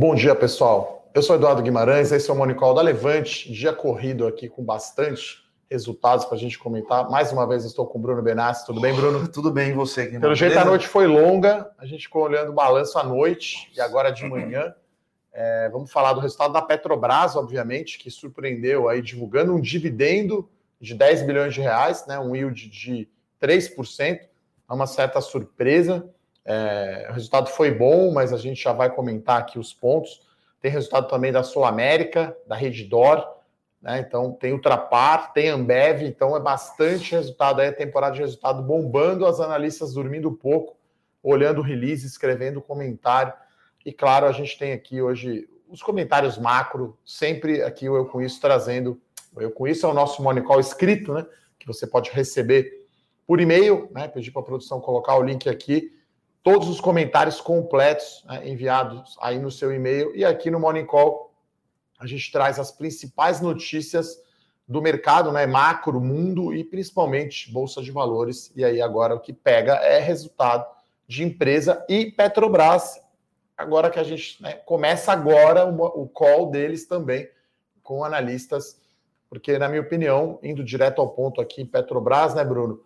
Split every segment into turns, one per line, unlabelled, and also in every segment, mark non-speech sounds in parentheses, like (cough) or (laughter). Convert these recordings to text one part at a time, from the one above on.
Bom dia, pessoal. Eu sou Eduardo Guimarães, esse é o Monicol da Levante, dia corrido aqui com bastante resultados para a gente comentar. Mais uma vez estou com o Bruno Benassi. Tudo bem, Bruno?
Tudo bem, você? Guimarães?
Pelo jeito, a noite foi longa, a gente ficou olhando o balanço à noite e agora de manhã. É, vamos falar do resultado da Petrobras, obviamente, que surpreendeu aí, divulgando um dividendo de 10 bilhões de reais, né, um yield de 3%, é uma certa surpresa. É, o resultado foi bom, mas a gente já vai comentar aqui os pontos. Tem resultado também da Sul América, da Reddor, né? Então tem Ultrapar, tem Ambev, então é bastante resultado aí, a temporada de resultado bombando, as analistas dormindo pouco, olhando o release, escrevendo comentário. E claro, a gente tem aqui hoje os comentários macro, sempre aqui o Eu Com Isso trazendo. O Eu Com Isso é o nosso Monicol escrito, né? Que você pode receber por e-mail, né? Pedir para a produção colocar o link aqui todos os comentários completos né, enviados aí no seu e-mail. E aqui no Morning Call a gente traz as principais notícias do mercado, né, macro, mundo e principalmente bolsa de valores. E aí agora o que pega é resultado de empresa e Petrobras. Agora que a gente né, começa agora o, o call deles também com analistas, porque na minha opinião, indo direto ao ponto aqui, Petrobras, né, Bruno?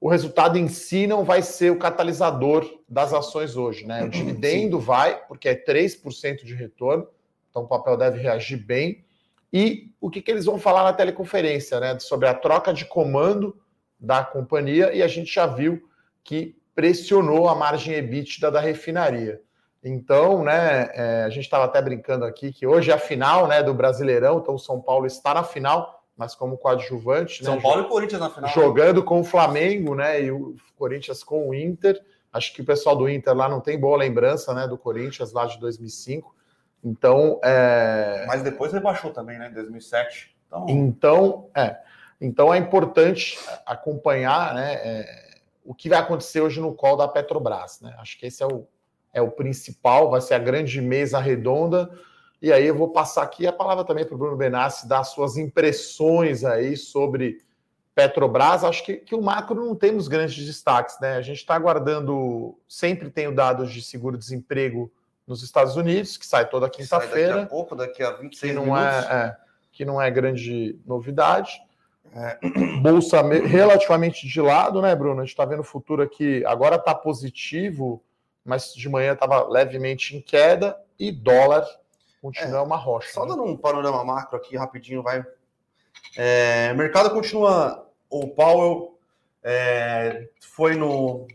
O resultado em si não vai ser o catalisador das ações hoje, né? O dividendo Sim. vai, porque é 3% de retorno, então o papel deve reagir bem. E o que, que eles vão falar na teleconferência, né? Sobre a troca de comando da companhia, e a gente já viu que pressionou a margem EBITDA da refinaria. Então, né, é, a gente estava até brincando aqui que hoje é a final né, do Brasileirão, então o São Paulo está na final mas como coadjuvante.
São
né,
Paulo e Corinthians na final.
Jogando com o Flamengo, né? E o Corinthians com o Inter. Acho que o pessoal do Inter lá não tem boa lembrança, né? Do Corinthians lá de 2005. Então. É...
Mas depois rebaixou também, né? Em 2007.
Então, então é. Então é importante acompanhar, né? É, o que vai acontecer hoje no call da Petrobras, né? Acho que esse é o, é o principal, vai ser a grande mesa redonda e aí eu vou passar aqui a palavra também para o Bruno Benassi dar suas impressões aí sobre Petrobras. Acho que, que o macro não temos grandes destaques, né? A gente está aguardando, sempre tem o dados de seguro-desemprego nos Estados Unidos, que sai toda quinta-feira. Daqui
a pouco, daqui a 26
que não
minutos.
É, é, que não é grande novidade. É, (coughs) bolsa relativamente de lado, né, Bruno? A gente está vendo o futuro aqui, agora está positivo, mas de manhã estava levemente em queda, e dólar continua é, uma rocha.
Só né? dando um panorama macro aqui rapidinho, vai. É, mercado continua. O Powell é, foi no.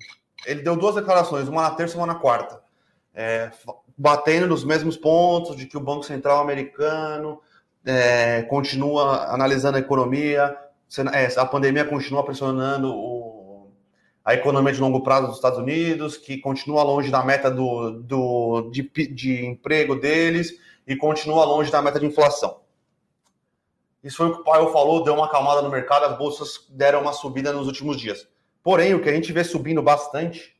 Ele deu duas declarações, uma na terça e uma na quarta. É, batendo nos mesmos pontos de que o Banco Central americano é, continua analisando a economia, é, a pandemia continua pressionando o, a economia de longo prazo dos Estados Unidos, que continua longe da meta do, do, de, de emprego deles e continua longe da meta de inflação. Isso foi o que o Paulo falou, deu uma acalmada no mercado, as bolsas deram uma subida nos últimos dias. Porém, o que a gente vê subindo bastante,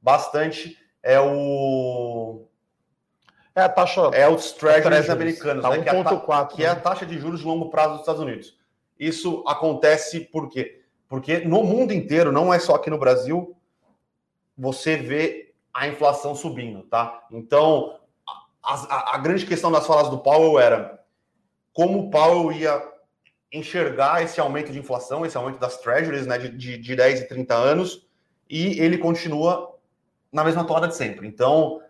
bastante, é o
é a taxa
é os treasuries americanos,
tá
né,
que, é a,
que é a né? taxa de juros de longo prazo dos Estados Unidos. Isso acontece por quê? Porque no mundo inteiro, não é só aqui no Brasil, você vê a inflação subindo, tá? Então, a, a, grande questão das falas do Powell era como o Powell ia enxergar esse aumento de inflação, esse aumento das treasuries né, de, de, de 10 e 30 anos, e ele continua na mesma toada de sempre. Então,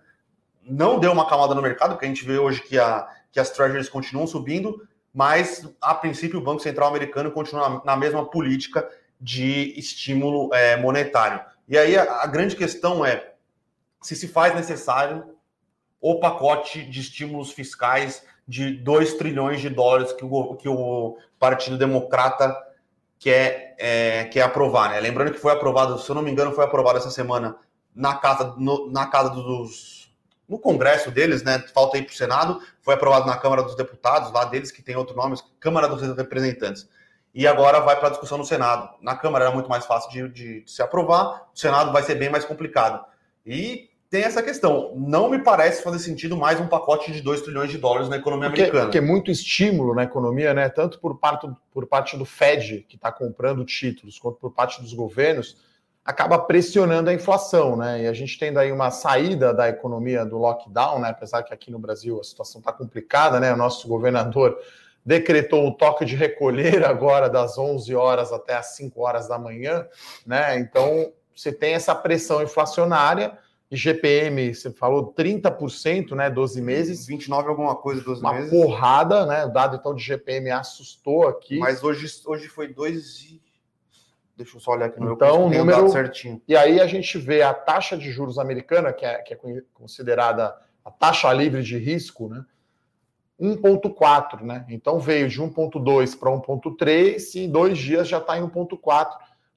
não deu uma camada no mercado, porque a gente vê hoje que, a, que as treasuries continuam subindo, mas, a princípio, o Banco Central americano continua na, na mesma política de estímulo é, monetário. E aí a, a grande questão é se se faz necessário o pacote de estímulos fiscais de 2 trilhões de dólares que o, que o Partido Democrata quer, é, quer aprovar. Né? Lembrando que foi aprovado, se eu não me engano, foi aprovado essa semana na casa, no, na casa dos. No Congresso deles, né? Falta aí para o Senado, foi aprovado na Câmara dos Deputados, lá deles que tem outro nome, Câmara dos Representantes. E agora vai para a discussão no Senado. Na Câmara era muito mais fácil de, de, de se aprovar, o Senado vai ser bem mais complicado. E tem essa questão. Não me parece fazer sentido mais um pacote de 2 trilhões de dólares na economia
porque,
americana.
Porque é muito estímulo na economia, né? Tanto por parte, por parte do Fed, que está comprando títulos, quanto por parte dos governos. acaba pressionando a inflação, né? E a gente tendo aí uma saída da economia do lockdown, né? Apesar que aqui no Brasil a situação está complicada, né? O nosso governador decretou o toque de recolher agora das 11 horas até as 5 horas da manhã, né? Então você tem essa pressão inflacionária. E GPM, você falou 30%, né? 12 meses.
29 alguma coisa, 12
uma
meses.
Uma porrada, né? O dado então de GPM assustou aqui.
Mas hoje, hoje foi 2 Deixa eu só olhar aqui
no então,
meu
número certinho. E aí a gente vê a taxa de juros americana, que é, que é considerada a taxa livre de risco, né? 1,4, né? Então veio de 1,2 para 1,3 e em dois dias já está em 1,4,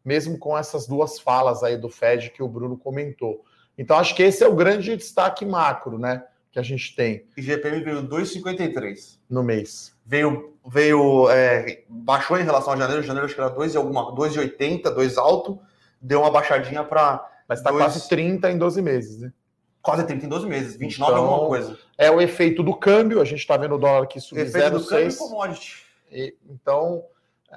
mesmo com essas duas falas aí do Fed que o Bruno comentou. Então acho que esse é o grande destaque macro, né? Que a gente tem.
IGPM veio 2,53
no mês.
Veio veio é, baixou em relação a janeiro, janeiro acho que era 2 e alguma 2,80, 2 alto, deu uma baixadinha para
mas está dois... quase 30 em 12 meses, né?
Quase 30 em 12 meses, 29 então, alguma coisa.
É o efeito do câmbio, a gente está vendo o dólar aqui subir 0,6.
commodity.
Então,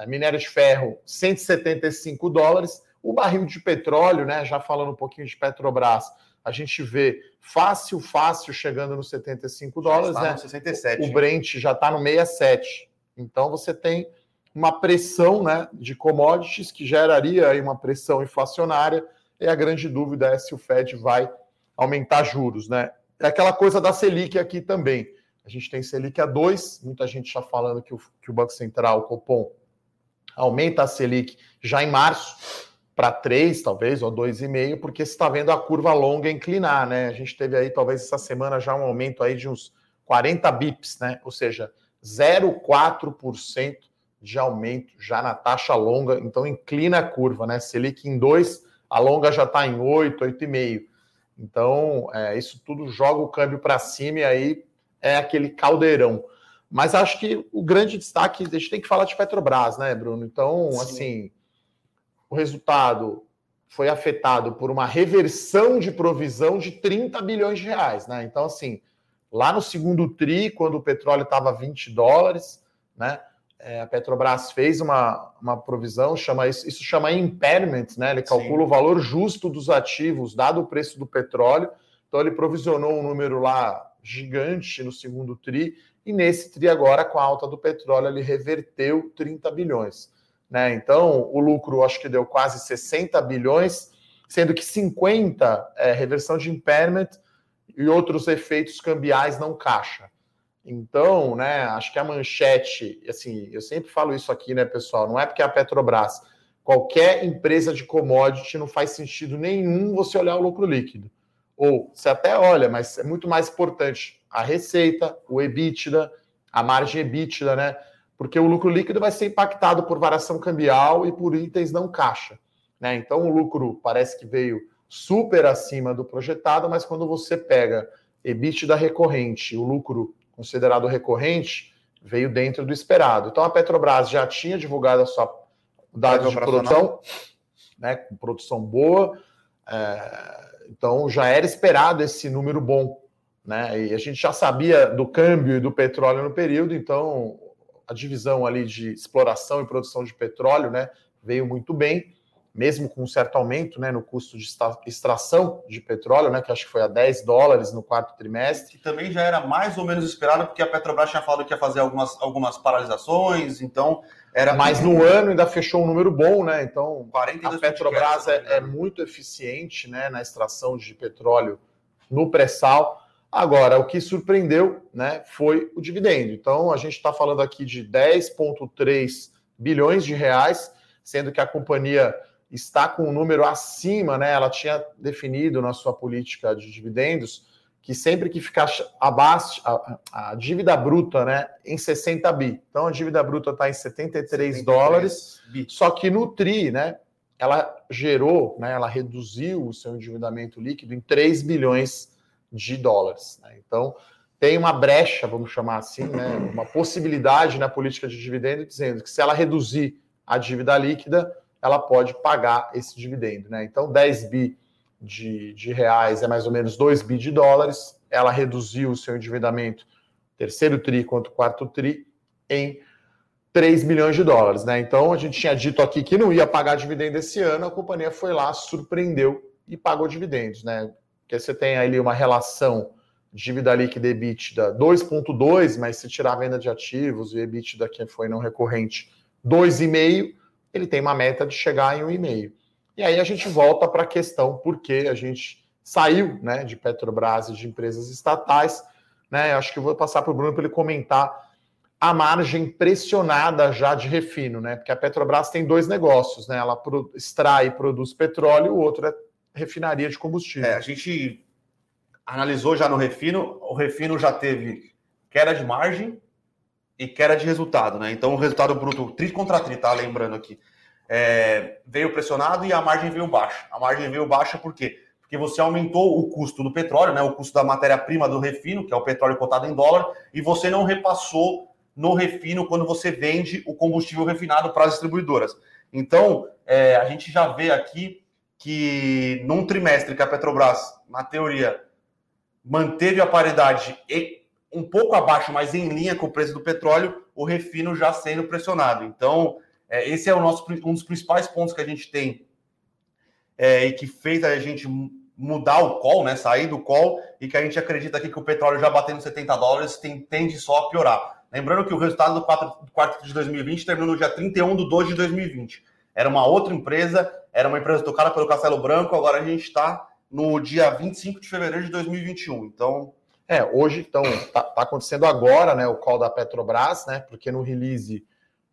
minério de ferro, 175 dólares. O barril de petróleo, né? Já falando um pouquinho de Petrobras, a gente vê fácil, fácil chegando nos 75 dólares, né?
67.
O Brent já está no 67. Então você tem uma pressão né, de commodities que geraria aí uma pressão inflacionária, e a grande dúvida é se o Fed vai aumentar juros. Né? É aquela coisa da Selic aqui também. A gente tem Selic a 2, muita gente já falando que o, que o Banco Central, o Copom, aumenta a Selic já em março para 3, talvez, ou 2,5, porque você está vendo a curva longa inclinar, né? A gente teve aí, talvez, essa semana já um aumento aí de uns 40 bips, né? Ou seja, 0,4% de aumento já na taxa longa, então inclina a curva, né? Selic em 2, a longa já está em 8, 8,5. Então, é, isso tudo joga o câmbio para cima e aí é aquele caldeirão. Mas acho que o grande destaque, a gente tem que falar de Petrobras, né, Bruno? Então, Sim. assim, o resultado foi afetado por uma reversão de provisão de 30 bilhões de reais, né? Então, assim, Lá no segundo TRI, quando o petróleo estava 20 dólares, né? É, a Petrobras fez uma, uma provisão, chama isso, isso chama impairment, né? Ele calcula Sim. o valor justo dos ativos, dado o preço do petróleo. Então ele provisionou um número lá gigante no segundo TRI, e nesse TRI agora, com a alta do petróleo, ele reverteu 30 bilhões. Né? Então, o lucro acho que deu quase 60 bilhões, sendo que 50 é reversão de impairment e outros efeitos cambiais não caixa. Então, né, acho que a manchete, assim, eu sempre falo isso aqui, né, pessoal, não é porque a Petrobras, qualquer empresa de commodity não faz sentido nenhum você olhar o lucro líquido. Ou você até olha, mas é muito mais importante a receita, o EBITDA, a margem EBITDA, né? Porque o lucro líquido vai ser impactado por variação cambial e por itens não caixa, né? Então o lucro parece que veio super acima do projetado, mas quando você pega EBITDA recorrente, o lucro considerado recorrente, veio dentro do esperado. Então a Petrobras já tinha divulgado a sua dados de produção, né, com produção boa, é, então já era esperado esse número bom, né? E a gente já sabia do câmbio e do petróleo no período, então a divisão ali de exploração e produção de petróleo, né, veio muito bem mesmo com um certo aumento né, no custo de extração de petróleo, né, que acho que foi a 10 dólares no quarto trimestre.
Que também já era mais ou menos esperado, porque a Petrobras tinha falado que ia fazer algumas, algumas paralisações, então era.
Mas no ano ainda fechou um número bom, né? Então a Petrobras é, é, muito eficiente né, na extração de petróleo no pré-sal. Agora, o que surpreendeu né, foi o dividendo. Então, a gente está falando aqui de 10,3 bilhões de reais, sendo que a companhia está com um número acima, né? Ela tinha definido na sua política de dividendos que sempre que ficar abaixo a, a dívida bruta, né, em 60 bi. Então a dívida bruta está em 73, 73 dólares, bi. só que no tri, né, ela gerou, né, ela reduziu o seu endividamento líquido em 3 bilhões de dólares. Né? Então tem uma brecha, vamos chamar assim, né, uma possibilidade na política de dividendo dizendo que se ela reduzir a dívida líquida, ela pode pagar esse dividendo. Né? Então, 10 bi de, de reais é mais ou menos 2 bi de dólares. Ela reduziu o seu endividamento, terceiro TRI quanto quarto TRI, em 3 milhões de dólares, né? Então a gente tinha dito aqui que não ia pagar dividendo esse ano, a companhia foi lá, surpreendeu e pagou dividendos, né? Porque você tem ali uma relação dívida líquida EBITDA 2.2, mas se tirar a venda de ativos e EBITDA que foi não recorrente 2,5, ele tem uma meta de chegar em 1,5. E aí a gente volta para a questão por que a gente saiu, né, de Petrobras e de empresas estatais, né? Acho que vou passar para o Bruno para ele comentar a margem pressionada já de refino, né? Porque a Petrobras tem dois negócios, né? Ela extrai e produz petróleo, o outro é refinaria de combustível. É,
a gente analisou já no refino, o refino já teve queda de margem e queda de resultado, né? Então o resultado bruto, tri contra tri, tá? Lembrando aqui, é, veio pressionado e a margem veio baixa. A margem veio baixa por quê? Porque você aumentou o custo do petróleo, né? O custo da matéria-prima do refino, que é o petróleo cotado em dólar, e você não repassou no refino quando você vende o combustível refinado para as distribuidoras. Então, é, a gente já vê aqui que num trimestre que a Petrobras, na teoria, manteve a paridade um pouco abaixo, mas em linha com o preço do petróleo, o refino já sendo pressionado. Então, é, esse é o nosso, um dos principais pontos que a gente tem é, e que fez a gente mudar o call, né, sair do call, e que a gente acredita aqui que o petróleo já batendo 70 dólares tem, tende só a piorar. Lembrando que o resultado do quarto, quarto de 2020 terminou no dia 31 de 2 de 2020. Era uma outra empresa, era uma empresa tocada pelo Castelo Branco, agora a gente está no dia 25 de fevereiro de 2021. Então.
É, hoje, então, está tá acontecendo agora, né, o call da Petrobras, né, porque no release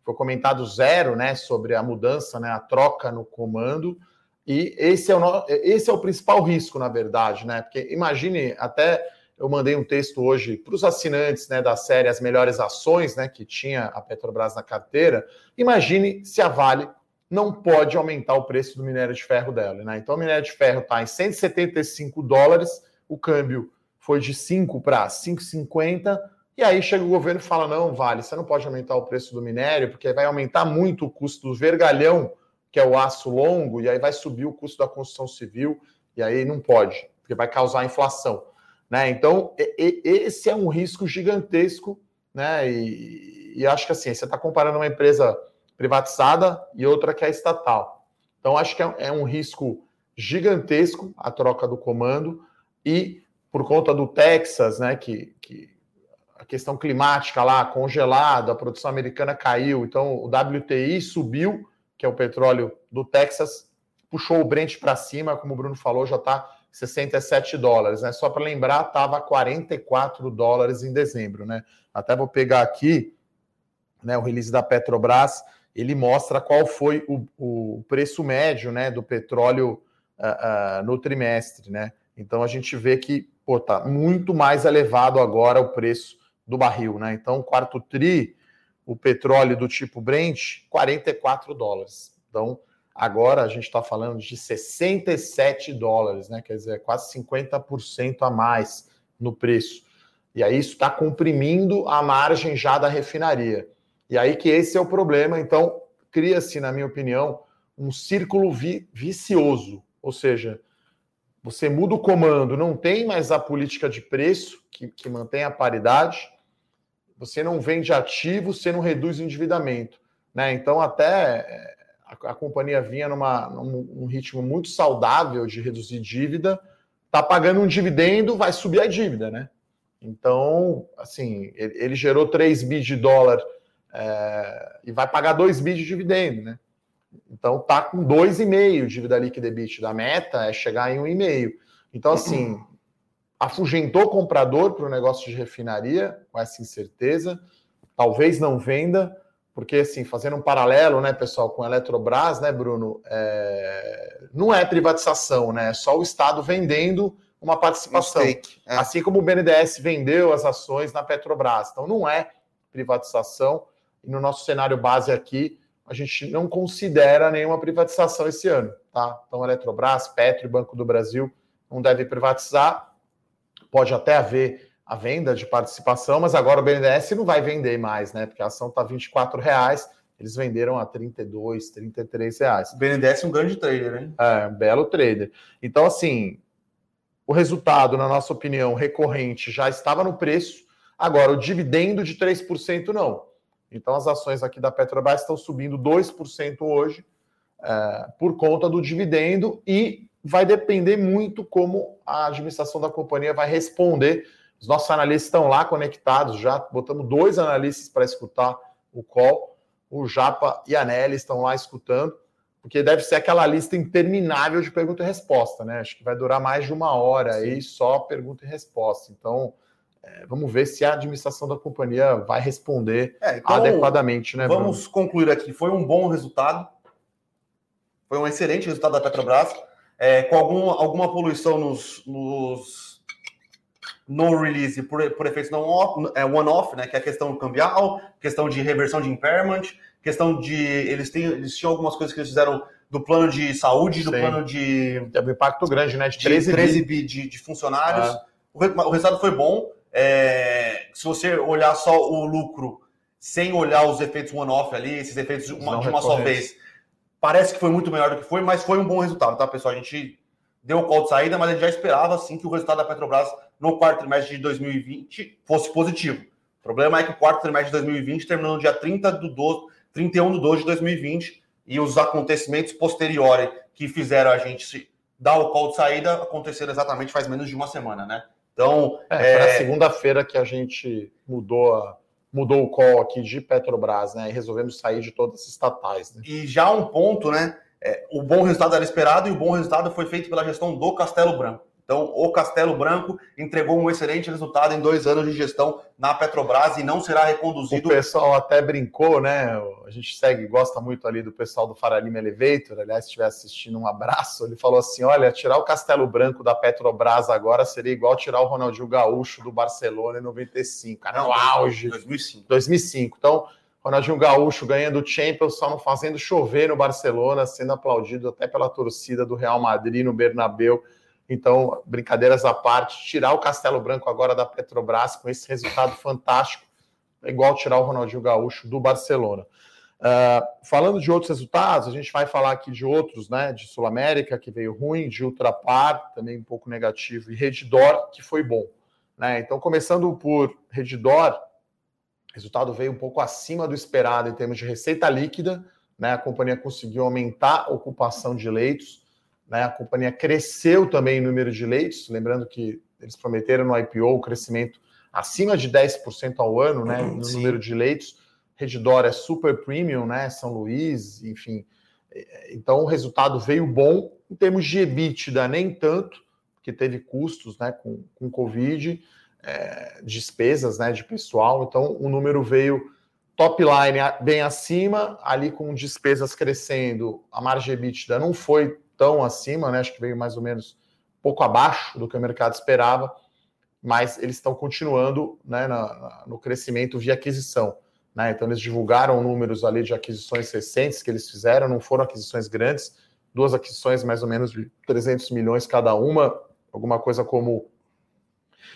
foi comentado zero, né, sobre a mudança, né, a troca no comando, e esse é o, esse é o principal risco, na verdade, né, porque imagine, até eu mandei um texto hoje para os assinantes, né, da série As Melhores Ações, né, que tinha a Petrobras na carteira, imagine se a Vale não pode aumentar o preço do minério de ferro dela. Né? Então, o minério de ferro está em 175 dólares, o câmbio foi de 5 para 5,50, e aí chega o governo e fala: não, vale, você não pode aumentar o preço do minério, porque vai aumentar muito o custo do vergalhão, que é o aço longo, e aí vai subir o custo da construção civil, e aí não pode, porque vai causar inflação. Né? Então, esse é um risco gigantesco, né? E, e acho que assim, você está comparando uma empresa privatizada e outra que é estatal. Então, acho que é, é um risco gigantesco a troca do comando e por conta do Texas, né, que, que a questão climática lá, congelado, a produção americana caiu, então o WTI subiu, que é o petróleo do Texas, puxou o Brent para cima, como o Bruno falou, já está 67 dólares, né? Só para lembrar, estava 44 dólares em dezembro, né? Até vou pegar aqui, né, o release da Petrobras, ele mostra qual foi o, o preço médio né, do petróleo uh, uh, no trimestre. Né? Então a gente vê que está muito mais elevado agora o preço do barril. Né? Então, quarto TRI, o petróleo do tipo Brent, 44 dólares. Então, agora a gente está falando de 67 dólares, né? quer dizer, quase 50% a mais no preço. E aí isso está comprimindo a margem já da refinaria. E aí que esse é o problema. Então, cria-se, na minha opinião, um círculo vi vicioso. Ou seja, você muda o comando, não tem mais a política de preço, que, que mantém a paridade, você não vende ativo, você não reduz o endividamento. Né? Então, até eh, a, a companhia vinha numa, num, ritmo muito saudável de reduzir dívida, está pagando um dividendo, vai subir a dívida. Né? Então, assim, ele, ele gerou 3 bi de dólar é, e vai pagar 2 bi de dividendo, né? Então tá com 2,5 dívida líquida EBITDA. A meta é chegar em 1,5. Então, assim, afugentou o comprador para o negócio de refinaria, com essa incerteza. Talvez não venda, porque, assim, fazendo um paralelo, né, pessoal, com a Eletrobras, né, Bruno, é... não é privatização, né? É só o Estado vendendo uma participação. É. Assim como o BNDES vendeu as ações na Petrobras. Então, não é privatização. E no nosso cenário base aqui, a gente não considera nenhuma privatização esse ano, tá? Então, Eletrobras, Petro e Banco do Brasil não devem privatizar. Pode até haver a venda de participação, mas agora o BNDES não vai vender mais, né? Porque a ação está 24 reais, eles venderam a 32, 33 reais.
O BNDES é um grande trader, hein?
É, um belo trader. Então, assim, o resultado, na nossa opinião, recorrente já estava no preço. Agora, o dividendo de 3% não. Então, as ações aqui da Petrobras estão subindo 2% hoje é, por conta do dividendo e vai depender muito como a administração da companhia vai responder. Os nossos analistas estão lá conectados já, botamos dois analistas para escutar o call, o Japa e a Nelly estão lá escutando, porque deve ser aquela lista interminável de pergunta e resposta, né? Acho que vai durar mais de uma hora Sim. aí só pergunta e resposta. Então, é, vamos ver se a administração da companhia vai responder é, então, adequadamente, né?
Vamos Bruno? concluir aqui. Foi um bom resultado, foi um excelente resultado da Petrobras, é, com algum, alguma poluição nos, nos no release por, por efeitos não é, one-off, né? Que é a questão cambial, questão de reversão de impairment, questão de eles têm eles tinham algumas coisas que eles fizeram do plano de saúde, do Sim. plano de
teve um impacto grande, né?
De 13, 13 bi de, de funcionários. Ah. O, o resultado foi bom. É, se você olhar só o lucro sem olhar os efeitos one-off ali, esses efeitos de uma, de uma só vez, parece que foi muito melhor do que foi, mas foi um bom resultado, tá, pessoal? A gente deu o call de saída, mas a gente já esperava sim que o resultado da Petrobras no quarto trimestre de 2020 fosse positivo. O problema é que o quarto trimestre de 2020 terminou no dia 30 do 12, 31 de 12 de 2020 e os acontecimentos posteriores que fizeram a gente dar o call de saída aconteceram exatamente faz menos de uma semana, né?
Então. É, é... segunda-feira que a gente mudou a, mudou o call aqui de Petrobras, né? E resolvemos sair de todas as estatais. Né?
E já um ponto, né? É, o bom resultado era esperado e o bom resultado foi feito pela gestão do Castelo Branco. Então, o Castelo Branco entregou um excelente resultado em dois anos de gestão na Petrobras e não será reconduzido.
O pessoal até brincou, né? A gente segue, gosta muito ali do pessoal do Faralima Elevator. Aliás, se estiver assistindo, um abraço. Ele falou assim: olha, tirar o Castelo Branco da Petrobras agora seria igual tirar o Ronaldinho Gaúcho do Barcelona em 95. Cara, no auge.
2005.
2005. Então, Ronaldinho Gaúcho ganhando o Champions, só não fazendo chover no Barcelona, sendo aplaudido até pela torcida do Real Madrid no Bernabéu então, brincadeiras à parte, tirar o Castelo Branco agora da Petrobras com esse resultado fantástico é igual tirar o Ronaldinho Gaúcho do Barcelona. Uh, falando de outros resultados, a gente vai falar aqui de outros, né? De Sul América, que veio ruim, de Ultrapar, também um pouco negativo, e Redditor, que foi bom. Né? Então, começando por Redditor, o resultado veio um pouco acima do esperado em termos de receita líquida, né? A companhia conseguiu aumentar a ocupação de leitos, né? A companhia cresceu também em número de leitos, lembrando que eles prometeram no IPO o crescimento acima de 10% ao ano né, no Sim. número de leitos. Redditor é super premium, né? São Luís, enfim. Então o resultado veio bom. Em termos de EBITDA, nem tanto, porque teve custos né, com, com Covid, é, despesas né, de pessoal. Então o número veio top line bem acima, ali com despesas crescendo, a margem EBITDA não foi tão acima, né? Acho que veio mais ou menos pouco abaixo do que o mercado esperava, mas eles estão continuando né, na, na, no crescimento via aquisição. Né? Então, eles divulgaram números ali de aquisições recentes que eles fizeram, não foram aquisições grandes, duas aquisições mais ou menos de 300 milhões cada uma, alguma coisa como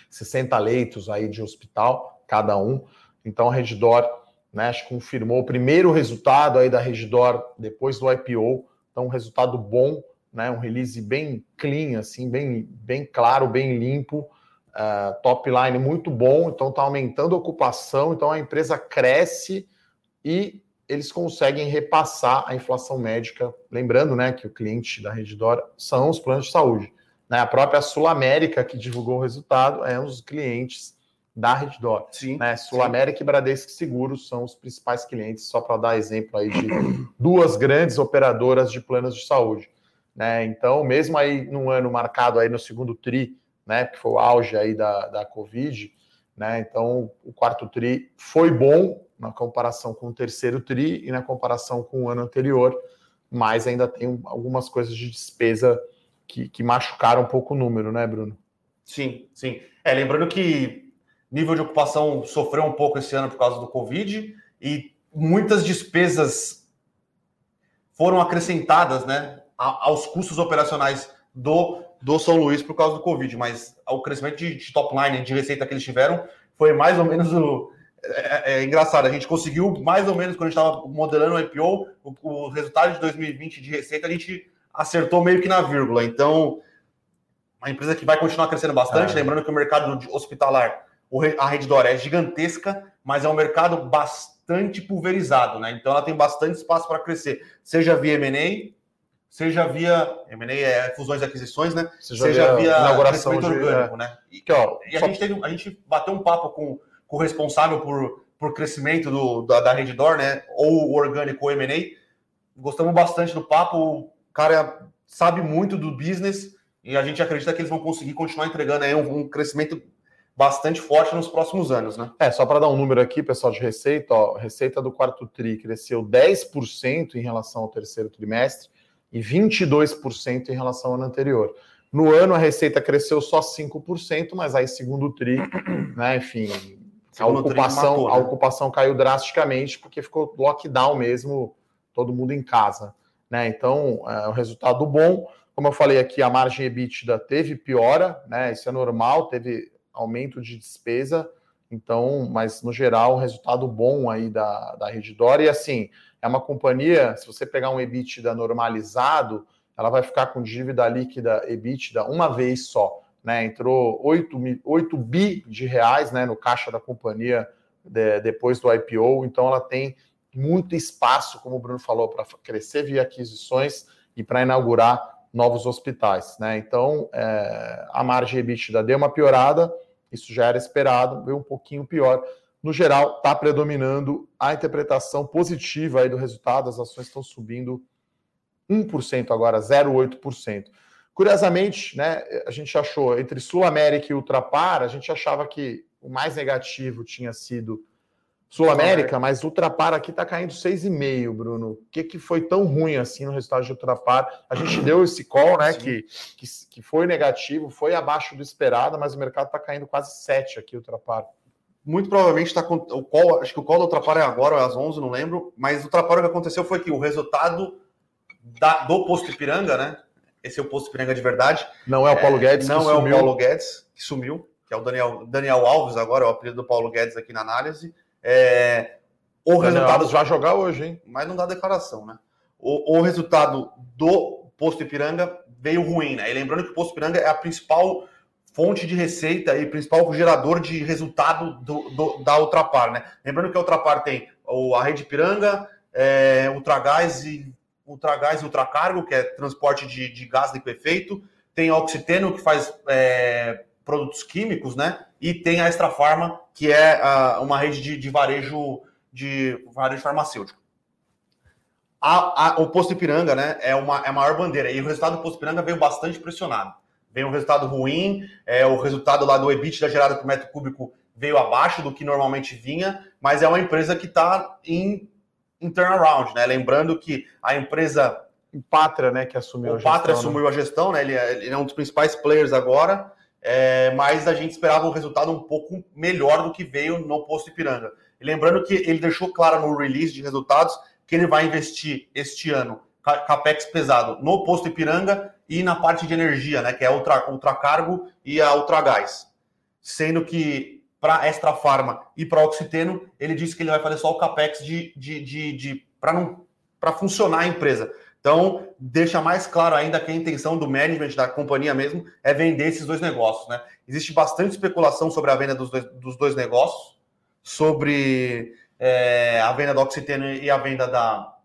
60 leitos aí de hospital cada um. Então, a Redditor né, confirmou o primeiro resultado aí da Redditor depois do IPO, então um resultado bom né? Um release bem clean, assim, bem, bem claro, bem limpo, uh, top line muito bom, então está aumentando a ocupação, então a empresa cresce e eles conseguem repassar a inflação médica. Lembrando, né, que o cliente da Redditor são os planos de saúde. Né? A própria Sul América, que divulgou o resultado, é um dos clientes da Redditor. Sim. Né? Sul América e Bradesco Seguros são os principais clientes, só para dar exemplo aí de duas grandes operadoras de planos de saúde. Né? Então, mesmo aí num ano marcado aí no segundo tri, né, que foi o auge aí da, da Covid, né? Então, o quarto tri foi bom na comparação com o terceiro tri e na comparação com o ano anterior, mas ainda tem algumas coisas de despesa que, que machucaram um pouco o número, né, Bruno?
Sim, sim. É, lembrando que nível de ocupação sofreu um pouco esse ano por causa do Covid e muitas despesas foram acrescentadas, né? Aos custos operacionais do, do São Luís por causa do Covid, mas o crescimento de, de top line, de receita que eles tiveram, foi mais ou menos o. É, é, é engraçado, a gente conseguiu mais ou menos quando a gente estava modelando o IPO, o, o, resultado de 2020 de receita, a gente acertou meio que na vírgula. Então, uma empresa que vai continuar crescendo bastante, é. lembrando que o mercado hospitalar, a Redditor é gigantesca, mas é um mercado bastante pulverizado, né? Então ela tem bastante espaço para crescer, seja via M&A, seja via M&A é fusões e aquisições, né?
Seja, seja via, via
inauguração de, orgânico, é. né? E, que, ó, e a, só... gente teve, a gente bateu um papo com, com o responsável por, por crescimento do, da, da Reddor, né? Ou orgânico ou M&A. Gostamos bastante do papo. O cara sabe muito do business e a gente acredita que eles vão conseguir continuar entregando aí um, um crescimento bastante forte nos próximos anos, né?
É, só para dar um número aqui, pessoal, de receita, ó, receita do quarto TRI cresceu 10% em relação ao terceiro trimestre e 22% em relação ao ano anterior. No ano a receita cresceu só 5%, mas aí segundo TRI, (clears throat) né, enfim, a ocupação, matou, né? a ocupação caiu drasticamente porque ficou lockdown mesmo, todo mundo em casa, né? Então, é um resultado bom. Como eu falei aqui, a margem EBITDA teve piora, né? Isso é normal, teve aumento de despesa. Então, mas no geral, resultado bom aí da, da Redditor. E assim, é uma companhia, se você pegar um EBITDA normalizado, ela vai ficar com dívida líquida EBITDA uma vez só. Né? Entrou 8, 8 bi de reais né, no caixa da companhia de, depois do IPO, então ela tem muito espaço, como o Bruno falou, para crescer via aquisições e para inaugurar novos hospitais. Né? Então, é, a margem EBITDA deu uma piorada, isso já era esperado, veio um pouquinho pior. No geral, está predominando a interpretação positiva aí do resultado, as ações estão subindo 1% agora, 0,8%. Curiosamente, né, a gente achou entre Sul América e Ultrapar, a gente achava que o mais negativo tinha sido Sul América, mas Ultrapar aqui está caindo 6,5, Bruno. O que, que foi tão ruim assim no resultado de Ultrapar? A gente deu esse call, né? Que, que, que, foi negativo, foi abaixo do esperado, mas o mercado está caindo quase 7 aqui, Ultrapar.
Muito provavelmente está com o call, acho que o call do Ultrapar é agora, ou é às 11, não lembro, mas o Ultrapar o que aconteceu foi que o resultado da, do posto Ipiranga, né? Esse é o posto Ipiranga de verdade.
Não é o Paulo Guedes,
Não é sumiu. o Paulo Guedes, que sumiu, que é o Daniel, Daniel Alves agora, é o apelido do Paulo Guedes aqui na análise é, o resultado
vai jogar hoje, hein?
Mas não dá declaração, né? O, o resultado do posto Ipiranga veio ruim, né? E lembrando que o posto Ipiranga é a principal fonte de receita e principal gerador de resultado do, do, da Ultrapar, né? Lembrando que a Ultrapar tem a rede Ipiranga, é, Ultragás e Ultragás e Ultracargo, que é transporte de, de gás liquefeito, tem a Oxiteno, que faz é, produtos químicos, né? E tem a Extra Farma, que é uh, uma rede de, de, varejo de varejo farmacêutico. A, a, o posto Ipiranga, né, é, uma, é a maior bandeira. E o resultado do posto Ipiranga veio bastante pressionado. Veio um resultado ruim, é, o resultado lá do EBITDA gerado por metro cúbico veio abaixo do que normalmente vinha, mas é uma empresa que está em, em turnaround, né? Lembrando que a empresa
o Pátria, né, que assumiu
o a gestão. O Pátria né? assumiu a gestão, né? Ele é, ele é, um dos principais players agora é, mas a gente esperava um resultado um pouco melhor do que veio no posto Ipiranga. E lembrando que ele deixou claro no release de resultados que ele vai investir este ano capex pesado no posto Ipiranga e na parte de energia, né, que é ultra, ultracargo e a ultragás. Sendo que para Extra Farma e para Oxiteno, ele disse que ele vai fazer só o capex de, de, de, de para não para funcionar a empresa. Então, deixa mais claro ainda que a intenção do management da companhia mesmo é vender esses dois negócios, né? Existe bastante especulação sobre a venda dos dois, dos dois negócios, sobre é, a venda da Oxiteno e a venda da,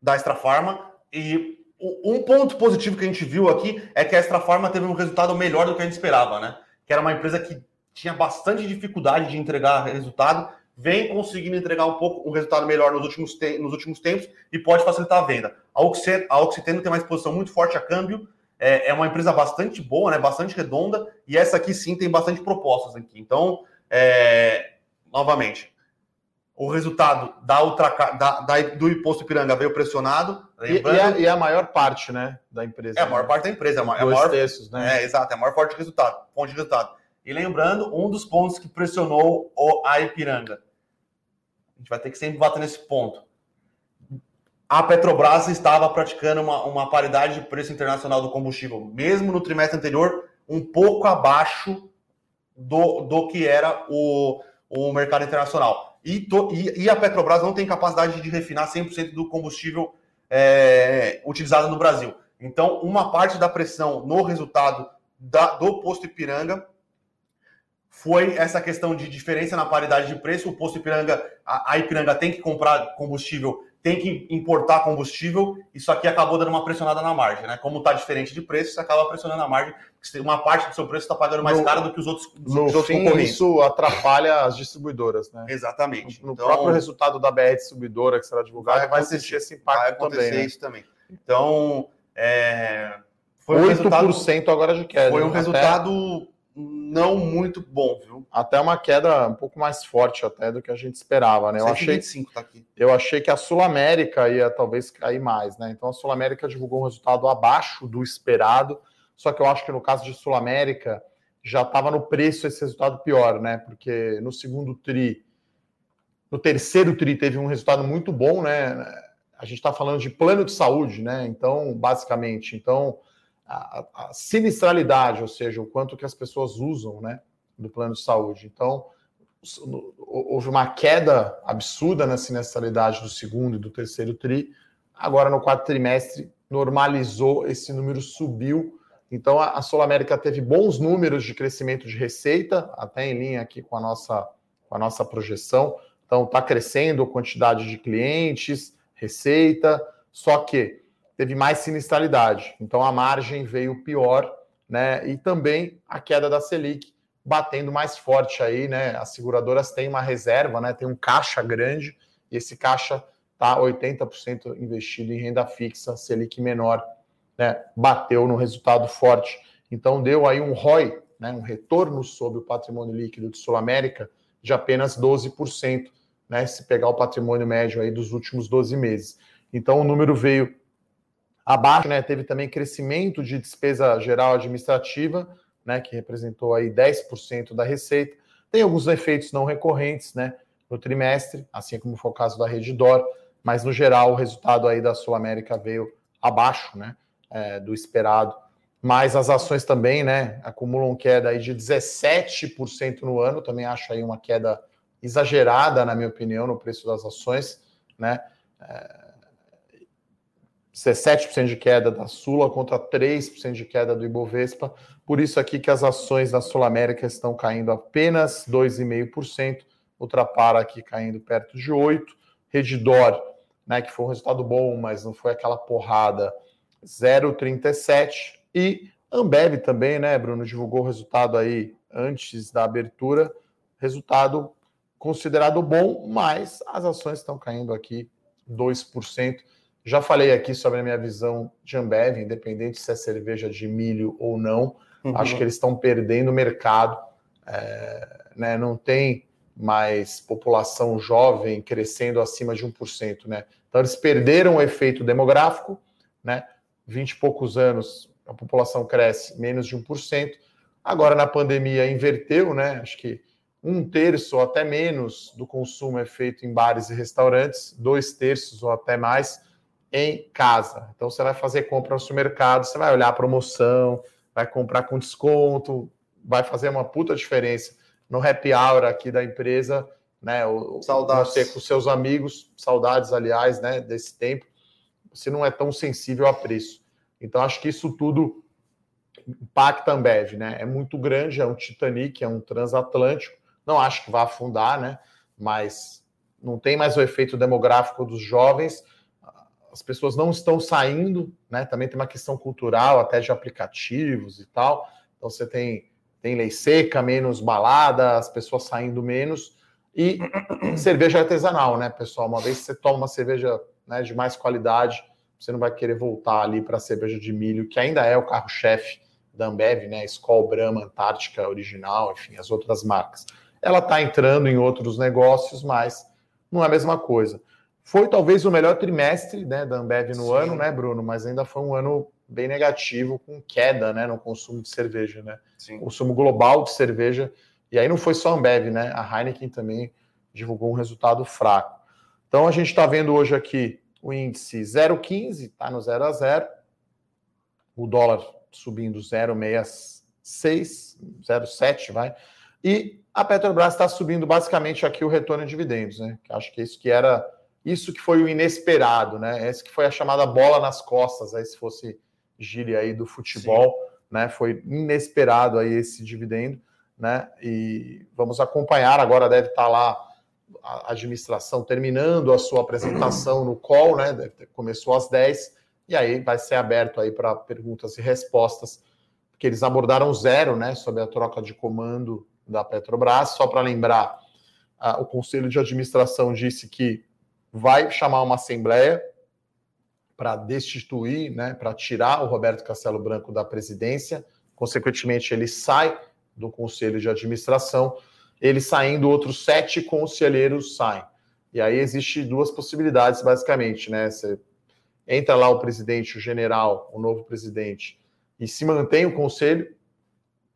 da Extra Farma. E um ponto positivo que a gente viu aqui é que a Extra Farma teve um resultado melhor do que a gente esperava, né? Que era uma empresa que tinha bastante dificuldade de entregar resultado vem conseguindo entregar um pouco um resultado melhor nos últimos, nos últimos tempos e pode facilitar a venda. A Oxiteno tem uma exposição muito forte a câmbio, é, é, uma empresa bastante boa, né, bastante redonda, e essa aqui sim tem bastante propostas aqui. Então, é, novamente, o resultado da, ultra, da, da, do imposto Piranga veio pressionado.
E, e, a, e, a, maior parte né, da empresa.
É a maior
né?
parte da empresa. É a,
é
maior,
terços, né?
É, exato, é a maior fonte de resultado. Fonte de resultado. E lembrando, um dos pontos que pressionou o, a Ipiranga. A gente vai ter que sempre bater nesse ponto. A Petrobras estava praticando uma, uma paridade de preço internacional do combustível, mesmo no trimestre anterior, um pouco abaixo do, do que era o, o mercado internacional. E, to, e, e, a Petrobras não tem capacidade de refinar 100% do combustível é, utilizado no Brasil. Então, uma parte da pressão no resultado da, do posto Ipiranga foi essa questão de diferença na paridade de preço. O posto Ipiranga, a, a Ipiranga tem que comprar combustível, tem que importar combustível. Isso aqui acabou dando uma pressionada na margem, né? Como está diferente de preço, você acaba pressionando a margem. Uma parte do seu preço está pagando mais no, caro do que os outros,
no os outros fim, concorrentes. Isso atrapalha as distribuidoras, né?
Exatamente.
No, então, próprio resultado da BR distribuidora que será divulgado, vai,
vai sentir esse impacto vai acontecer também. Né? isso também. Então, é,
foi 8% um resultado, agora de queda.
Foi um resultado não muito bom, viu?
Até uma queda um pouco mais forte até do que a gente esperava, né? Eu achei, tá aqui. eu achei que a Sul América ia talvez cair mais, né? Então a Sul América divulgou um resultado abaixo do esperado, só que eu acho que no caso de Sul América já estava no preço esse resultado pior, né? Porque no segundo tri, no terceiro tri teve um resultado muito bom, né? A gente está falando de plano de saúde, né? Então, basicamente, então a, a, sinistralidade, ou seja, o quanto que as pessoas usam né, do plano de saúde. Então, houve uma queda absurda na sinistralidade do segundo e do terceiro TRI. Agora, no quarto trimestre, normalizou, esse número subiu. Então, a, a Sul América teve bons números de crescimento de receita, até em linha aqui com a nossa, com a nossa projeção. Então, está crescendo a quantidade de clientes, receita, só que teve mais sinistralidade. Então a margem veio pior, né? E também a queda da Selic batendo mais forte aí, né? As seguradoras têm uma reserva, né? Tem um caixa grande e esse caixa tá 80% investido em renda fixa, Selic menor, né? Bateu no resultado forte. Então deu aí um ROI, né? Um retorno sobre o patrimônio líquido de Sul América de apenas 12%, né? Se pegar o patrimônio médio aí dos últimos 12 meses. Então o número veio Abaixo, né, teve também crescimento de despesa geral administrativa, né, que representou aí 10% da receita. Tem alguns efeitos não recorrentes, né, no trimestre, assim como foi o caso da Redditor, mas no geral o resultado aí da Sul América veio abaixo, né, é, do esperado. Mas as ações também, né, acumulam queda aí de 17% no ano, também acho aí uma queda exagerada, na minha opinião, no preço das ações, né, é, 17% de queda da Sula contra 3% de queda do Ibovespa. Por isso aqui que as ações da Sul América estão caindo apenas 2,5%, Ultrapar aqui caindo perto de 8%, Redidor, né, que foi um resultado bom, mas não foi aquela porrada, 0,37%, e Ambev também, né, Bruno, divulgou o resultado aí antes da abertura, resultado considerado bom, mas as ações estão caindo aqui 2%. Já falei aqui sobre a minha visão de Ambev, independente se é cerveja de milho ou não. Uhum. Acho que eles estão perdendo o mercado. É, né, não tem mais população jovem crescendo acima de 1%. Né? Então, eles perderam o efeito demográfico. Né? 20 e poucos anos, a população cresce menos de 1%. Agora, na pandemia, inverteu. Né? Acho que um terço ou até menos do consumo é feito em bares e restaurantes, dois terços ou até mais em casa. Então você vai fazer compra no supermercado, você vai olhar a promoção, vai comprar com desconto, vai fazer uma puta diferença no happy hour aqui da empresa, né?
Saudades.
Você com seus amigos, saudades, aliás, né? Desse tempo, você não é tão sensível a preço. Então acho que isso tudo impacta a Ambev, né? É muito grande, é um Titanic, é um transatlântico. Não acho que vai afundar, né? Mas não tem mais o efeito demográfico dos jovens as pessoas não estão saindo, né? Também tem uma questão cultural, até de aplicativos e tal. Então você tem, tem lei seca, menos balada, as pessoas saindo menos. E (clears throat) cerveja artesanal, né, pessoal? Uma vez que você toma uma cerveja né, de mais qualidade, você não vai querer voltar ali para a cerveja de milho, que ainda é o carro-chefe da Ambev, né? Skol, Brahma, Antártica Original, enfim, as outras marcas. Ela está entrando em outros negócios, mas não é a mesma coisa. Foi talvez o melhor trimestre né, da Ambev no Sim. ano, né, Bruno? Mas ainda foi um ano bem negativo, com queda né, no consumo de cerveja, né? Sim. Consumo global de cerveja. E aí não foi só a Ambev, né? A Heineken também divulgou um resultado fraco. Então a gente está vendo hoje aqui o índice 0,15, está no 0 a 0. O dólar subindo 0,66, 0,7, vai. E a Petrobras está subindo basicamente aqui o retorno de dividendos, né? Acho que é isso que era isso que foi o inesperado, né? Esse que foi a chamada bola nas costas, aí se fosse gíria aí do futebol, Sim. né? Foi inesperado aí esse dividendo, né? E vamos acompanhar. Agora deve estar lá a administração terminando a sua apresentação no call, né? Ter, começou às 10 e aí vai ser aberto aí para perguntas e respostas, porque eles abordaram zero, né, sobre a troca de comando da Petrobras. Só para lembrar, a, o conselho de administração disse que vai chamar uma assembleia para destituir, né, para tirar o Roberto Castelo Branco da presidência. Consequentemente, ele sai do conselho de administração. Ele saindo, outros sete conselheiros saem. E aí existe duas possibilidades, basicamente, né? Você entra lá o presidente, o general, o novo presidente, e se mantém o conselho,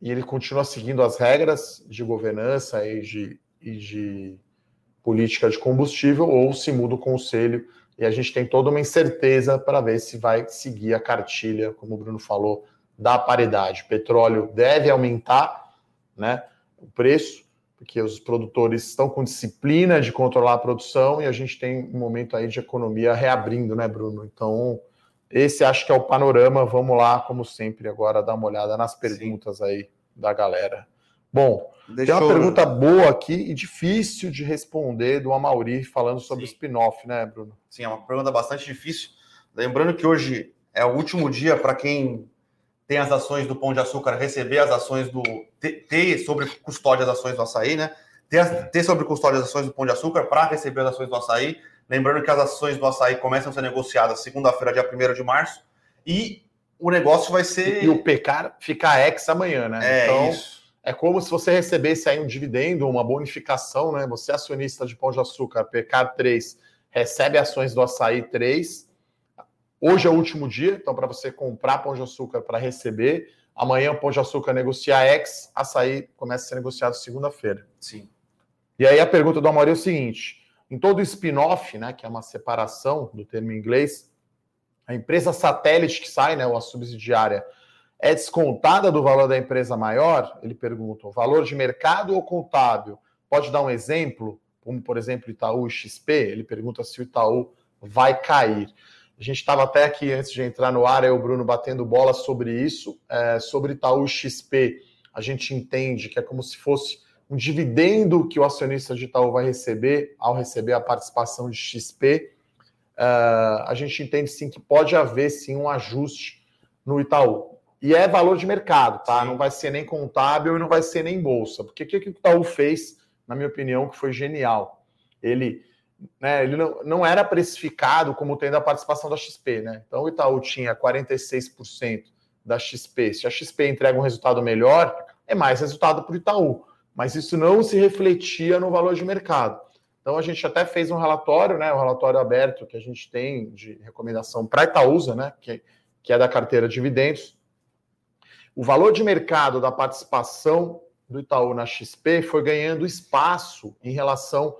e ele continua seguindo as regras de governança e de, e de política de combustível, ou se muda o conselho e a gente tem toda uma incerteza para ver se vai seguir a cartilha, como o Bruno falou, da paridade. O petróleo deve aumentar né, o preço, porque os produtores estão com disciplina de controlar a produção e a gente tem um momento aí de economia reabrindo, né, Bruno? Então, esse acho que é o panorama. Vamos lá, como sempre, agora dar uma olhada nas perguntas Sim. aí da galera. Bom, Deixa tem uma pergunta boa aqui e difícil de responder do Amauri falando sobre o spin-off, né, Bruno?
Sim, é uma pergunta bastante difícil. Lembrando que hoje é o último dia para quem tem as ações do Pão de Açúcar receber as ações do. ter sobre custódia das ações do açaí, né? Ter, ter sobre custódia das ações do Pão de Açúcar para receber as ações do açaí. Lembrando que as ações do açaí começam a ser negociadas segunda-feira, dia 1 de março. E o negócio vai ser.
E o PK fica ex amanhã, né?
É então, isso.
É como se você recebesse aí um dividendo, uma bonificação, né? Você é acionista de Pão de Açúcar, PK 3, recebe ações do açaí 3. Hoje é o último dia, então, para você comprar Pão de Açúcar para receber. Amanhã o Pão de Açúcar negocia ex, açaí começa a ser negociado segunda-feira.
Sim.
E aí a pergunta do Amor é o seguinte: em todo spin-off, né, que é uma separação do termo em inglês, a empresa satélite que sai, né, ou a subsidiária, é descontada do valor da empresa maior? Ele pergunta, valor de mercado ou contábil? Pode dar um exemplo, como por exemplo Itaú XP? Ele pergunta se o Itaú vai cair. A gente estava até aqui antes de entrar no ar, eu o Bruno batendo bola sobre isso, é, sobre Itaú XP. A gente entende que é como se fosse um dividendo que o acionista de Itaú vai receber ao receber a participação de XP. É, a gente entende sim que pode haver sim um ajuste no Itaú. E é valor de mercado, tá? Sim. Não vai ser nem contábil e não vai ser nem bolsa. Porque o que, que o Itaú fez, na minha opinião, que foi genial? Ele, né, ele não, não era precificado como tendo a participação da XP, né? Então o Itaú tinha 46% da XP. Se a XP entrega um resultado melhor, é mais resultado para o Itaú. Mas isso não se refletia no valor de mercado. Então a gente até fez um relatório, né? Um relatório aberto que a gente tem de recomendação para Itaúsa, né? Que, que é da carteira de dividendos o valor de mercado da participação do Itaú na XP foi ganhando espaço em relação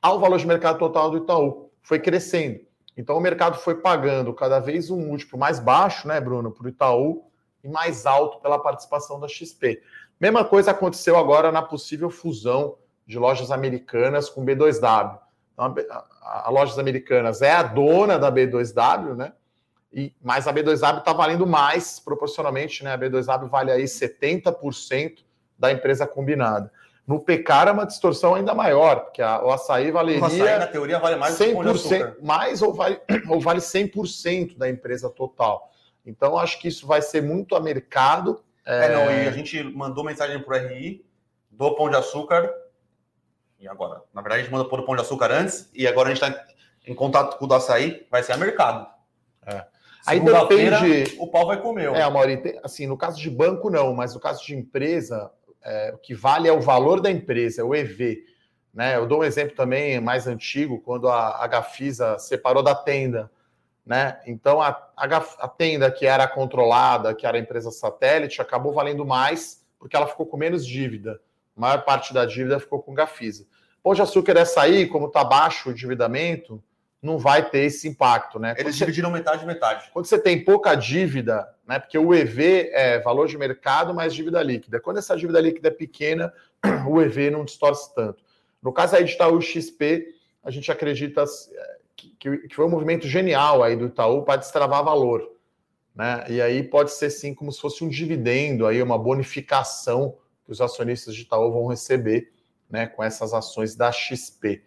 ao valor de mercado total do Itaú. Foi crescendo. Então o mercado foi pagando cada vez um múltiplo mais baixo, né, Bruno, para o Itaú e mais alto pela participação da XP. Mesma coisa aconteceu agora na possível fusão de lojas americanas com B2W. Então, a, a, a Lojas Americanas é a dona da B2W, né? E, mas a B2W está valendo mais proporcionalmente, né? A B2W vale aí 70% da empresa combinada. No Pecar é uma distorção ainda maior, porque a, o açaí valeria. O açaí,
na teoria, vale mais
100%, mais ou vale, (clears throat) ou vale 100% da empresa total. Então, acho que isso vai ser muito a mercado.
É... é, não, e a gente mandou mensagem para o RI do Pão de Açúcar. E agora? Na verdade, a gente mandou para o Pão de Açúcar antes, e agora a gente está em contato com o do açaí, vai ser a mercado.
É. Aí depende.
O pau vai comer.
É, Mauri, assim, no caso de banco, não, mas no caso de empresa, é, o que vale é o valor da empresa, é o EV. Né? Eu dou um exemplo também mais antigo, quando a, a Gafisa separou da tenda. Né? Então, a, a, a tenda que era controlada, que era a empresa satélite, acabou valendo mais porque ela ficou com menos dívida. A maior parte da dívida ficou com Gafisa. Pão de açúcar é sair, como está baixo o endividamento, não vai ter esse impacto, né?
Eles você, dividiram metade metade.
Quando você tem pouca dívida, né? Porque o EV é valor de mercado mais dívida líquida. Quando essa dívida líquida é pequena, (clears throat) o EV não distorce tanto. No caso aí de Itaú XP, a gente acredita que, que foi um movimento genial aí do Itaú para destravar valor. Né? E aí pode ser sim como se fosse um dividendo, aí uma bonificação que que os acionistas de Itaú vão receber né, com essas ações da XP.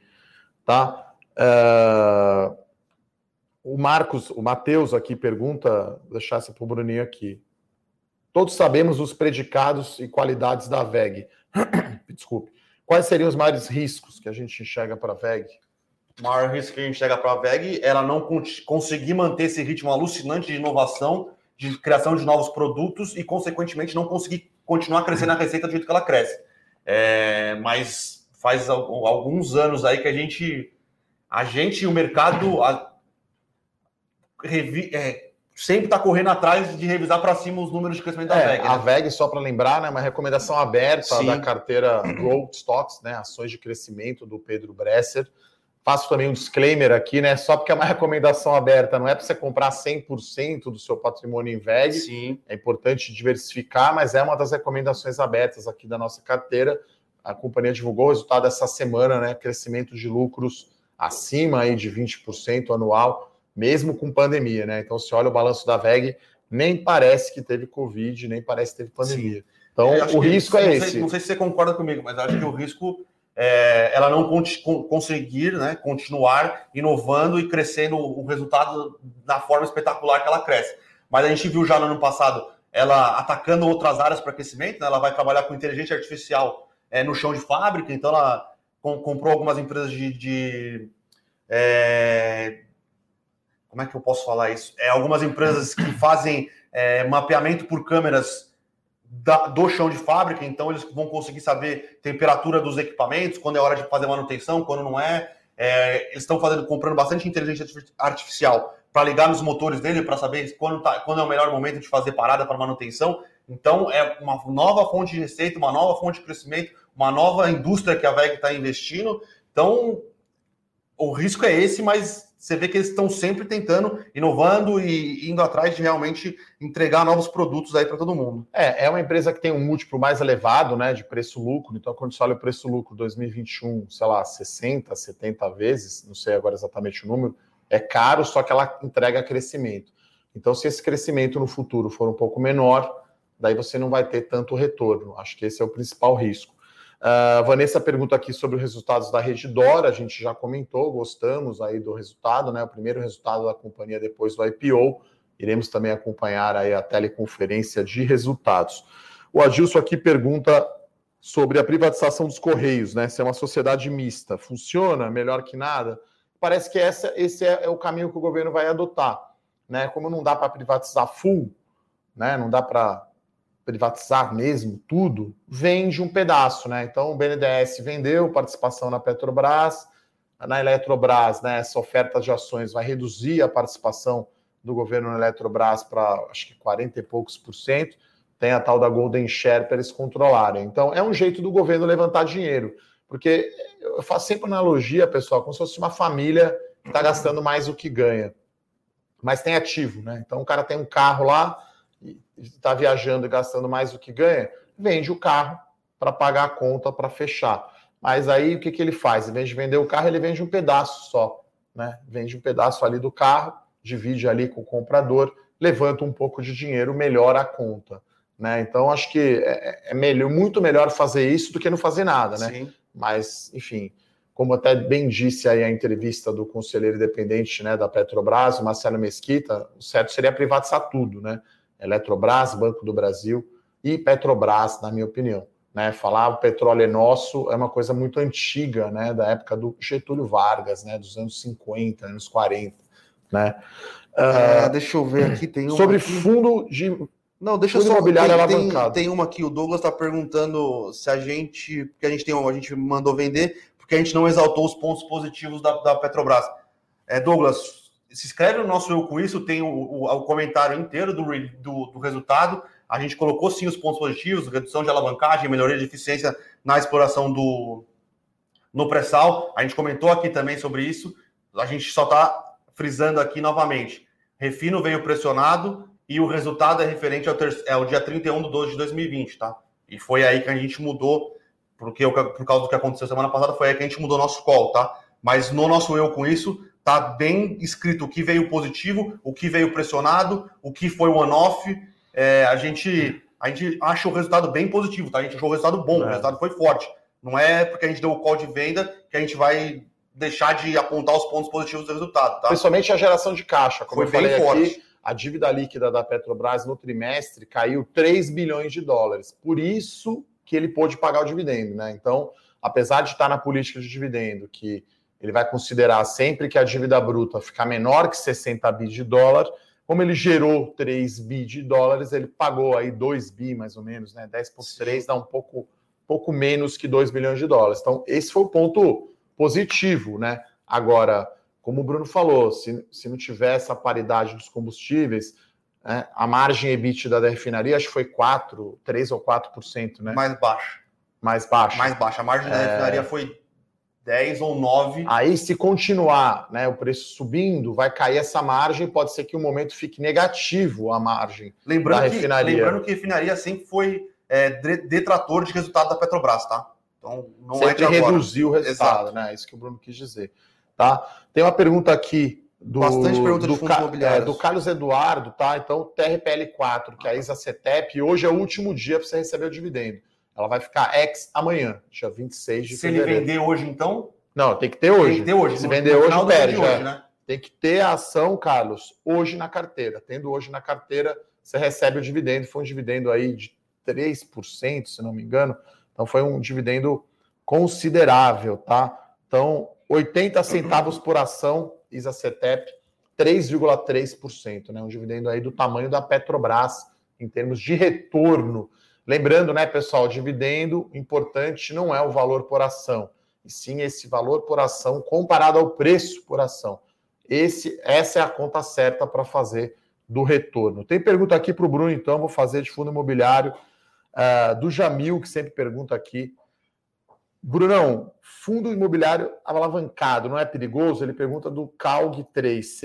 Tá? Uh, o Marcos, o Matheus aqui pergunta, vou deixar essa para o Bruninho aqui. Todos sabemos os predicados e qualidades da VEG. (coughs) Desculpe. Quais seriam os maiores riscos que a gente enxerga para a VEG?
O maior risco que a gente enxerga para a VEG é ela não conseguir manter esse ritmo alucinante de inovação, de criação de novos produtos e, consequentemente, não conseguir continuar crescendo a receita do jeito que ela cresce. É, mas faz alguns anos aí que a gente, a gente o mercado a, revi, é, sempre está correndo atrás de revisar para cima os números de crescimento da
é,
VEG. Né?
A VEG, só para lembrar, né, uma recomendação aberta Sim. da carteira Growth Stocks, né, ações de crescimento do Pedro Bresser. Faço também um disclaimer aqui, né? Só porque é uma recomendação aberta, não é para você comprar 100% do seu patrimônio em VEG.
Sim.
É importante diversificar, mas é uma das recomendações abertas aqui da nossa carteira. A companhia divulgou o resultado essa semana, né? Crescimento de lucros acima aí de 20% anual, mesmo com pandemia, né? Então, se olha o balanço da VEG, nem parece que teve Covid, nem parece que teve pandemia. Sim. Então, o risco é
não
esse.
Sei, não sei se você concorda comigo, mas acho que o risco é, ela não conseguir né, continuar inovando e crescendo o resultado da forma espetacular que ela cresce. Mas a gente viu já no ano passado ela atacando outras áreas para crescimento, né, ela vai trabalhar com inteligência artificial é, no chão de fábrica, então ela comprou algumas empresas de. de é, como é que eu posso falar isso? É, algumas empresas que fazem é, mapeamento por câmeras da, do chão de fábrica, então eles vão conseguir saber temperatura dos equipamentos, quando é hora de fazer manutenção, quando não é. é eles estão fazendo, comprando bastante inteligência artificial para ligar nos motores dele, para saber quando, tá, quando é o melhor momento de fazer parada para manutenção. Então, é uma nova fonte de receita, uma nova fonte de crescimento, uma nova indústria que a VEG está investindo. Então, o risco é esse, mas você vê que eles estão sempre tentando, inovando e indo atrás de realmente entregar novos produtos aí para todo mundo.
É, é uma empresa que tem um múltiplo mais elevado, né, de preço-lucro. Então, quando você olha o preço-lucro 2021, sei lá, 60, 70 vezes, não sei agora exatamente o número, é caro, só que ela entrega crescimento. Então, se esse crescimento no futuro for um pouco menor, daí você não vai ter tanto retorno. Acho que esse é o principal risco. Uh, Vanessa pergunta aqui sobre os resultados da Redditor, a gente já comentou, gostamos aí do resultado, né? O primeiro resultado da companhia depois do IPO. Iremos também acompanhar aí a teleconferência de resultados. O Adilson aqui pergunta sobre a privatização dos Correios, né? Se é uma sociedade mista, funciona melhor que nada? Parece que essa, esse é, é o caminho que o governo vai adotar, né? Como não dá para privatizar full, né? Não dá para privatizar mesmo tudo, vende um pedaço, né? Então o BNDES vendeu participação na Petrobras, na Eletrobras, né? Essa oferta de ações vai reduzir a participação do governo na Eletrobras para acho que 40 e poucos por cento. Tem a tal da Golden Share para eles controlarem. Então é um jeito do governo levantar dinheiro, porque eu faço sempre analogia, pessoal, como se fosse uma família que está gastando mais do que ganha, mas tem ativo, né? Então o cara tem um carro lá está viajando e gastando mais do que ganha, vende o carro para pagar a conta para fechar. Mas aí o que, que ele faz? Em vez de vender o carro, ele vende um pedaço só. Né? Vende um pedaço ali do carro, divide ali com o comprador, levanta um pouco de dinheiro, melhora a conta. Né? Então, acho que é, é, é melhor, muito melhor fazer isso do que não fazer nada, né? Sim. Mas, enfim, como até bem disse aí a entrevista do conselheiro independente né, da Petrobras, Marcelo Mesquita, o certo seria privatizar tudo, né? Eletrobras, Banco do Brasil e Petrobras, na minha opinião. Né, falar o petróleo é nosso é uma coisa muito antiga, né, da época do Getúlio Vargas, né, dos anos 50, anos 40, né.
Uh, deixa eu ver aqui, tem
uma sobre aqui. fundo de
não, deixa fundo só imobiliário tem, tem, tem uma aqui, o Douglas está perguntando se a gente, porque a gente tem, a gente mandou vender, porque a gente não exaltou os pontos positivos da, da Petrobras. É, Douglas, se inscreve no nosso Eu Com Isso, tem o, o, o comentário inteiro do, do, do, resultado. A gente colocou sim os pontos positivos, redução de alavancagem, melhoria de eficiência na exploração do no pré-sal. A gente comentou aqui também sobre isso. A gente só está frisando aqui novamente. Refino veio pressionado e o resultado é referente ao, ter, é dia 31 de 12 de 2020, tá? E foi aí que a gente mudou, porque por causa do que aconteceu semana passada, foi aí que a gente mudou nosso call, tá? Mas no nosso eu com isso, tá bem escrito o que veio positivo, o que veio pressionado, o que foi one-off. É, a gente a gente acha o resultado bem positivo, tá? A gente achou o resultado bom, é. o resultado foi forte. Não é porque a gente deu o call de venda que a gente vai deixar de apontar os pontos positivos do resultado, tá?
Principalmente a geração de caixa, como foi eu falei forte. aqui, a dívida líquida da Petrobras no trimestre caiu 3 bilhões de dólares. Por isso que ele pôde pagar o dividendo, né? Então, apesar de estar na política de dividendo, que ele vai considerar sempre que a dívida bruta ficar menor que 60 bi de dólar, como ele gerou 3 bi de dólares, ele pagou aí 2 bi mais ou menos, né? 10 por 3 dá um pouco, pouco menos que 2 bilhões de dólares. Então, esse foi o ponto positivo, né? Agora, como o Bruno falou, se, se não tiver essa paridade dos combustíveis, né, a margem EBITDA da refinaria acho que foi 4, 3 ou 4%, né?
Mais baixa.
Mais baixa.
Mais baixa. A margem é... da refinaria foi 10 ou 9.
Aí, se continuar né, o preço subindo, vai cair essa margem, pode ser que o momento fique negativo a margem
lembrando da refinaria. Que, lembrando que a refinaria sempre foi é, detrator de resultado da Petrobras, tá?
Então, não sempre é de reduziu o resultado, Exato. né? É isso que o Bruno quis dizer. Tá? Tem uma pergunta aqui do,
Bastante pergunta
do, de é, do Carlos Eduardo, tá? Então, TRPL4, que é a ISA-CETEP, hoje é o último dia para você receber o dividendo. Ela vai ficar ex amanhã, dia 26 de
Se fevereiro. Se ele vender hoje, então?
Não, tem que ter hoje. Tem que
ter hoje.
Se vender hoje, perde. Hoje, é. né? Tem que ter a ação, Carlos, hoje na carteira. Tendo hoje na carteira, você recebe o dividendo. Foi um dividendo aí de 3%, se não me engano. Então, foi um dividendo considerável, tá? Então, 80 centavos por ação, ISA-CETEP, 3,3%, né? Um dividendo aí do tamanho da Petrobras em termos de retorno. Lembrando, né, pessoal, dividendo importante não é o valor por ação, e sim esse valor por ação comparado ao preço por ação. Esse, essa é a conta certa para fazer do retorno. Tem pergunta aqui para o Bruno, então, vou fazer de fundo imobiliário, uh, do Jamil, que sempre pergunta aqui. Brunão, fundo imobiliário alavancado não é perigoso? Ele pergunta do CALG 3,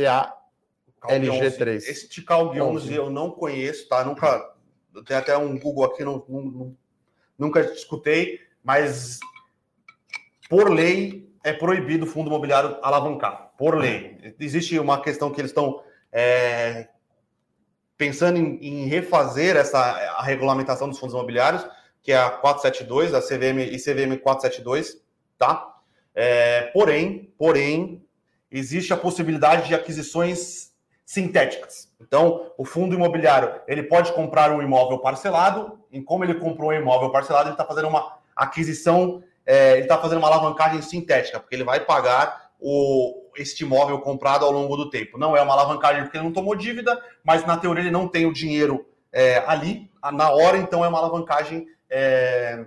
CALG3.
Esse CALG 11 eu não conheço, tá? Nunca. Tem até um Google aqui, não, não, nunca escutei, mas por lei é proibido o fundo imobiliário alavancar. Por lei. Existe uma questão que eles estão é, pensando em, em, refazer essa a regulamentação dos fundos imobiliários que é a 472, a CVM e CVM 472, tá? É, porém, porém, existe a possibilidade de aquisições sintéticas. Então, o fundo imobiliário ele pode comprar um imóvel parcelado, e como ele comprou um imóvel parcelado, ele está fazendo uma aquisição, é, ele está fazendo uma alavancagem sintética, porque ele vai pagar o, este imóvel comprado ao longo do tempo. Não é uma alavancagem porque ele não tomou dívida, mas na teoria ele não tem o dinheiro é, ali, na hora, então é uma alavancagem é,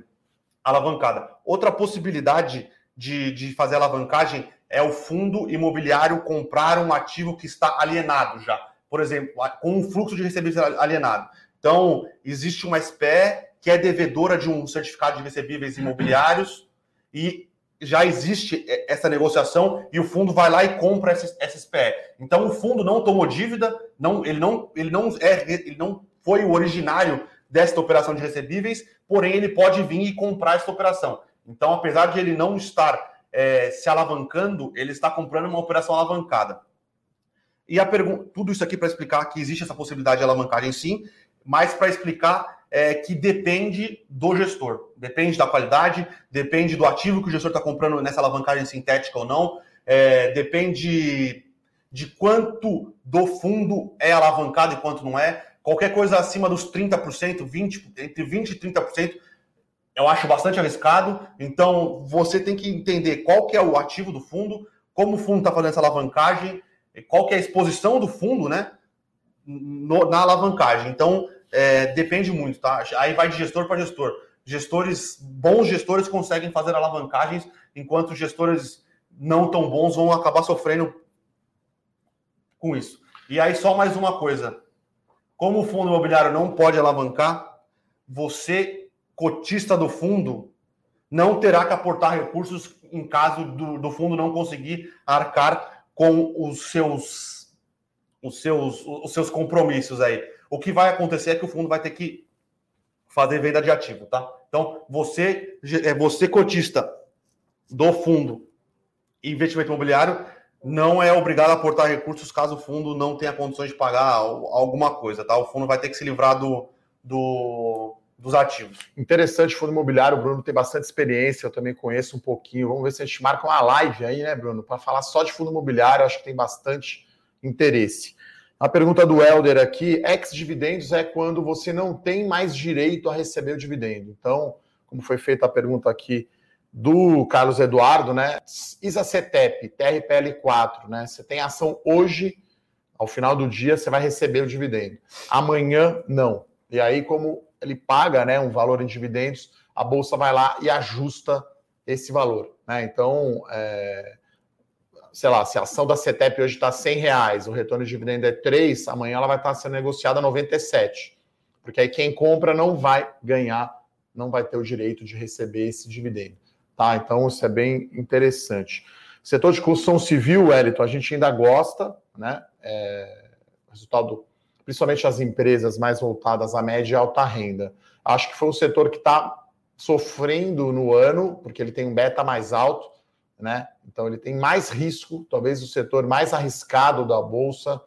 alavancada. Outra possibilidade de, de fazer alavancagem é o fundo imobiliário comprar um ativo que está alienado já. Por exemplo, com um fluxo de recebíveis alienado. Então, existe uma SPE que é devedora de um certificado de recebíveis imobiliários (clears throat) e já existe essa negociação e o fundo vai lá e compra essa, essa SPE. Então, o fundo não tomou dívida, não, ele, não, ele, não é, ele não foi o originário desta operação de recebíveis, porém ele pode vir e comprar esta operação. Então, apesar de ele não estar é, se alavancando, ele está comprando uma operação alavancada. E a pergunta, tudo isso aqui para explicar que existe essa possibilidade de alavancagem sim, mas para explicar é, que depende do gestor, depende da qualidade, depende do ativo que o gestor está comprando nessa alavancagem sintética ou não, é, depende de quanto do fundo é alavancado e quanto não é. Qualquer coisa acima dos 30%, 20%, entre 20% e 30%, eu acho bastante arriscado. Então, você tem que entender qual que é o ativo do fundo, como o fundo está fazendo essa alavancagem, qual que é a exposição do fundo, né? No, na alavancagem. Então, é, depende muito, tá? Aí vai de gestor para gestor. Gestores, bons gestores conseguem fazer alavancagens, enquanto gestores não tão bons vão acabar sofrendo com isso. E aí, só mais uma coisa. Como o fundo imobiliário não pode alavancar, você, cotista do fundo, não terá que aportar recursos em caso do, do fundo não conseguir arcar com os seus, os, seus, os seus compromissos aí. O que vai acontecer é que o fundo vai ter que fazer venda de ativo, tá? Então, você, é você cotista do fundo investimento imobiliário, não é obrigado a aportar recursos caso o fundo não tenha condições de pagar alguma coisa, tá? O fundo vai ter que se livrar do, do, dos ativos.
Interessante fundo imobiliário, o Bruno tem bastante experiência, eu também conheço um pouquinho. Vamos ver se a gente marca uma live aí, né, Bruno, para falar só de fundo imobiliário, acho que tem bastante interesse. A pergunta do Helder aqui, ex-dividendos é quando você não tem mais direito a receber o dividendo. Então, como foi feita a pergunta aqui do Carlos Eduardo, né? ISA-CETEP, TRPL4, né? Você tem ação hoje, ao final do dia você vai receber o dividendo. Amanhã, não. E aí, como ele paga né, um valor em dividendos, a bolsa vai lá e ajusta esse valor. Né? Então, é, sei lá, se a ação da CETEP hoje está 100 reais, o retorno de dividendo é 3, amanhã ela vai estar sendo negociada a 97. Porque aí quem compra não vai ganhar, não vai ter o direito de receber esse dividendo. Tá? Então, isso é bem interessante. Setor de construção civil, Wellington, a gente ainda gosta, né? É, resultado principalmente as empresas mais voltadas à média e alta renda. Acho que foi um setor que está sofrendo no ano, porque ele tem um beta mais alto, né? Então ele tem mais risco, talvez o setor mais arriscado da bolsa,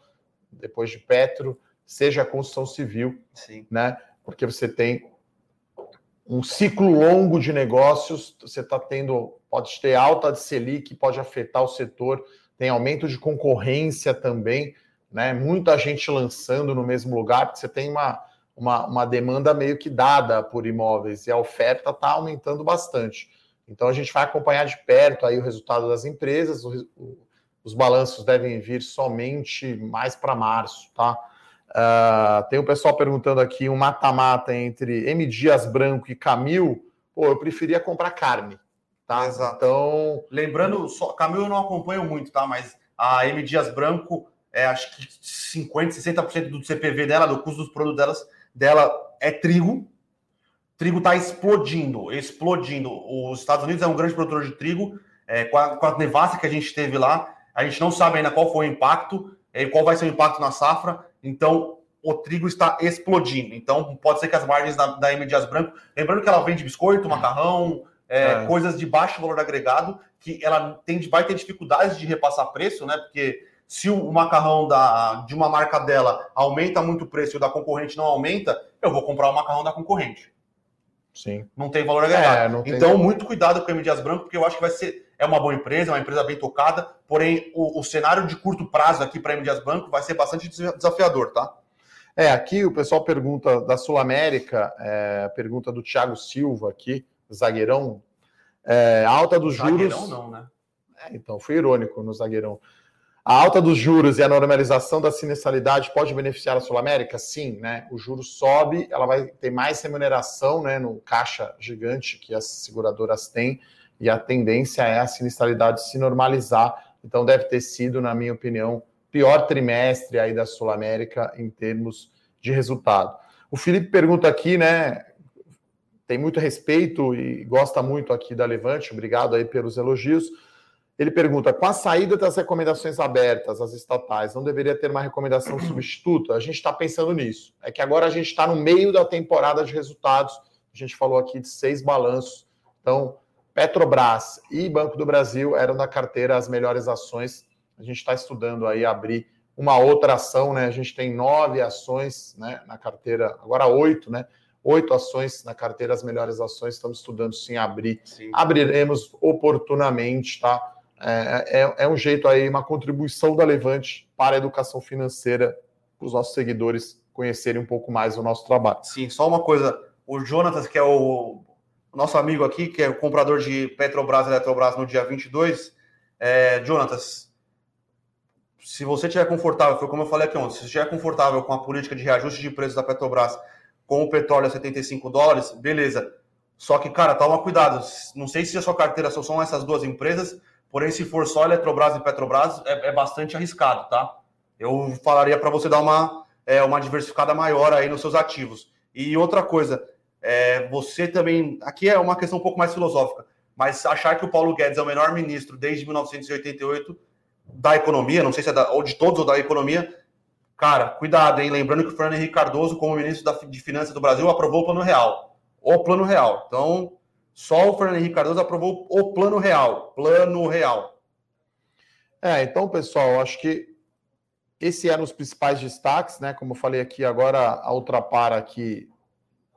depois de Petro, seja a construção civil, Sim. né? Porque você tem um ciclo longo de negócios, você está tendo, pode ter alta de Selic, pode afetar o setor, tem aumento de concorrência também né? Muita gente lançando no mesmo lugar, porque você tem uma, uma, uma demanda meio que dada por imóveis e a oferta está aumentando bastante. Então a gente vai acompanhar de perto aí o resultado das empresas. O, o, os balanços devem vir somente mais para março, tá? Uh, tem o pessoal perguntando aqui um mata-mata entre M. Dias Branco e Camil. Pô, eu preferia comprar carne, tá?
Exato. Então, lembrando, só Camil eu não acompanho muito, tá? Mas a M. Dias Branco é, acho que 50%, 60% do CPV dela, do custo dos produtos delas, dela é trigo. Trigo está explodindo, explodindo. Os Estados Unidos é um grande produtor de trigo. É, com, a, com a nevasca que a gente teve lá, a gente não sabe ainda qual foi o impacto, é, qual vai ser o impacto na safra. Então, o trigo está explodindo. Então, pode ser que as margens da, da M. Dias Branco, lembrando que ela vende biscoito, macarrão, é, é. coisas de baixo valor agregado, que ela tem, vai ter dificuldades de repassar preço, né? Porque se o macarrão da, de uma marca dela aumenta muito o preço e o da concorrente não aumenta, eu vou comprar o macarrão da concorrente.
Sim.
Não tem valor agregado. É, então, muito cuidado com o M. Dias Branco, porque eu acho que vai ser. É uma boa empresa, é uma empresa bem tocada, porém, o, o cenário de curto prazo aqui para a M. Dias Branco vai ser bastante desafiador, tá?
É, aqui o pessoal pergunta da Sul América, é, pergunta do Thiago Silva aqui, zagueirão. É, alta dos juros. Zagueirão
não, né?
É, então, fui irônico no zagueirão. A alta dos juros e a normalização da sinistralidade pode beneficiar a Sul América? Sim, né? O juro sobe, ela vai ter mais remuneração né, no caixa gigante que as seguradoras têm, e a tendência é a sinistralidade se normalizar. Então, deve ter sido, na minha opinião, pior trimestre aí da Sul América em termos de resultado. O Felipe pergunta aqui, né? Tem muito respeito e gosta muito aqui da Levante, obrigado aí pelos elogios. Ele pergunta: com a saída das recomendações abertas às estatais, não deveria ter uma recomendação (clears throat) substituta? A gente está pensando nisso. É que agora a gente está no meio da temporada de resultados. A gente falou aqui de seis balanços. Então, Petrobras e Banco do Brasil eram da carteira as melhores ações. A gente está estudando aí abrir uma outra ação, né? A gente tem nove ações né, na carteira, agora oito, né? Oito ações na carteira, as melhores ações. Estamos estudando sim abrir. Sim. Abriremos oportunamente, tá? É, é, é, um jeito aí, uma contribuição da Levante para a educação financeira, para os nossos seguidores conhecerem um pouco mais o nosso trabalho.
Sim, só uma coisa, o Jonatas, que é o, nosso amigo aqui, que é o comprador de Petrobras e Eletrobras no dia 22, é, Jonatas, se você estiver confortável, foi como eu falei aqui ontem, se você estiver confortável com a política de reajuste de preços da Petrobras com o petróleo a 75 dólares, beleza. Só que, cara, toma cuidado. Não sei se a sua carteira só são essas duas empresas, Porém, se for só Eletrobras e Petrobras, é, é bastante arriscado, tá? Eu falaria para você dar uma, é, uma diversificada maior aí nos seus ativos. E outra coisa, é, você também. Aqui é uma questão um pouco mais filosófica, mas achar que o Paulo Guedes é o menor ministro desde 1988 da economia, não sei se é da, ou de todos ou da economia, cara, cuidado, hein? Lembrando que o Fernando Henrique Cardoso, como ministro da, de Finanças do Brasil, aprovou o Plano Real. O Plano Real. Então, só o Fernando Henrique Cardoso aprovou o plano real. Plano real.
É, então, pessoal, acho que esse eram os principais destaques, né? Como eu falei aqui, agora a Ultrapar aqui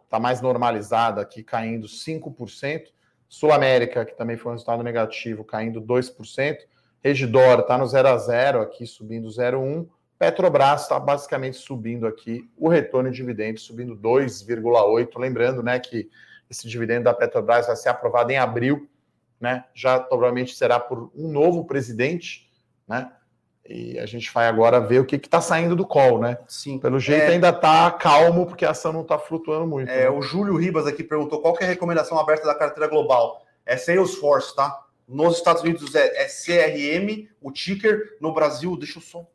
tá mais normalizada aqui, caindo 5%. Sul América, que também foi um resultado negativo, caindo 2%. Regidor está no 0 a 0 aqui, subindo 0,1%. Petrobras está basicamente subindo aqui o retorno de dividendos, subindo 2,8%. Lembrando né, que esse dividendo da Petrobras vai ser aprovado em abril, né? Já provavelmente será por um novo presidente, né? E a gente vai agora ver o que está saindo do call, né?
Sim.
Pelo jeito é... ainda está calmo, porque a ação não está flutuando muito.
É, né? O Júlio Ribas aqui perguntou qual é a recomendação aberta da carteira global. É Salesforce, tá? Nos Estados Unidos é, é CRM, o ticker. No Brasil, deixa eu só.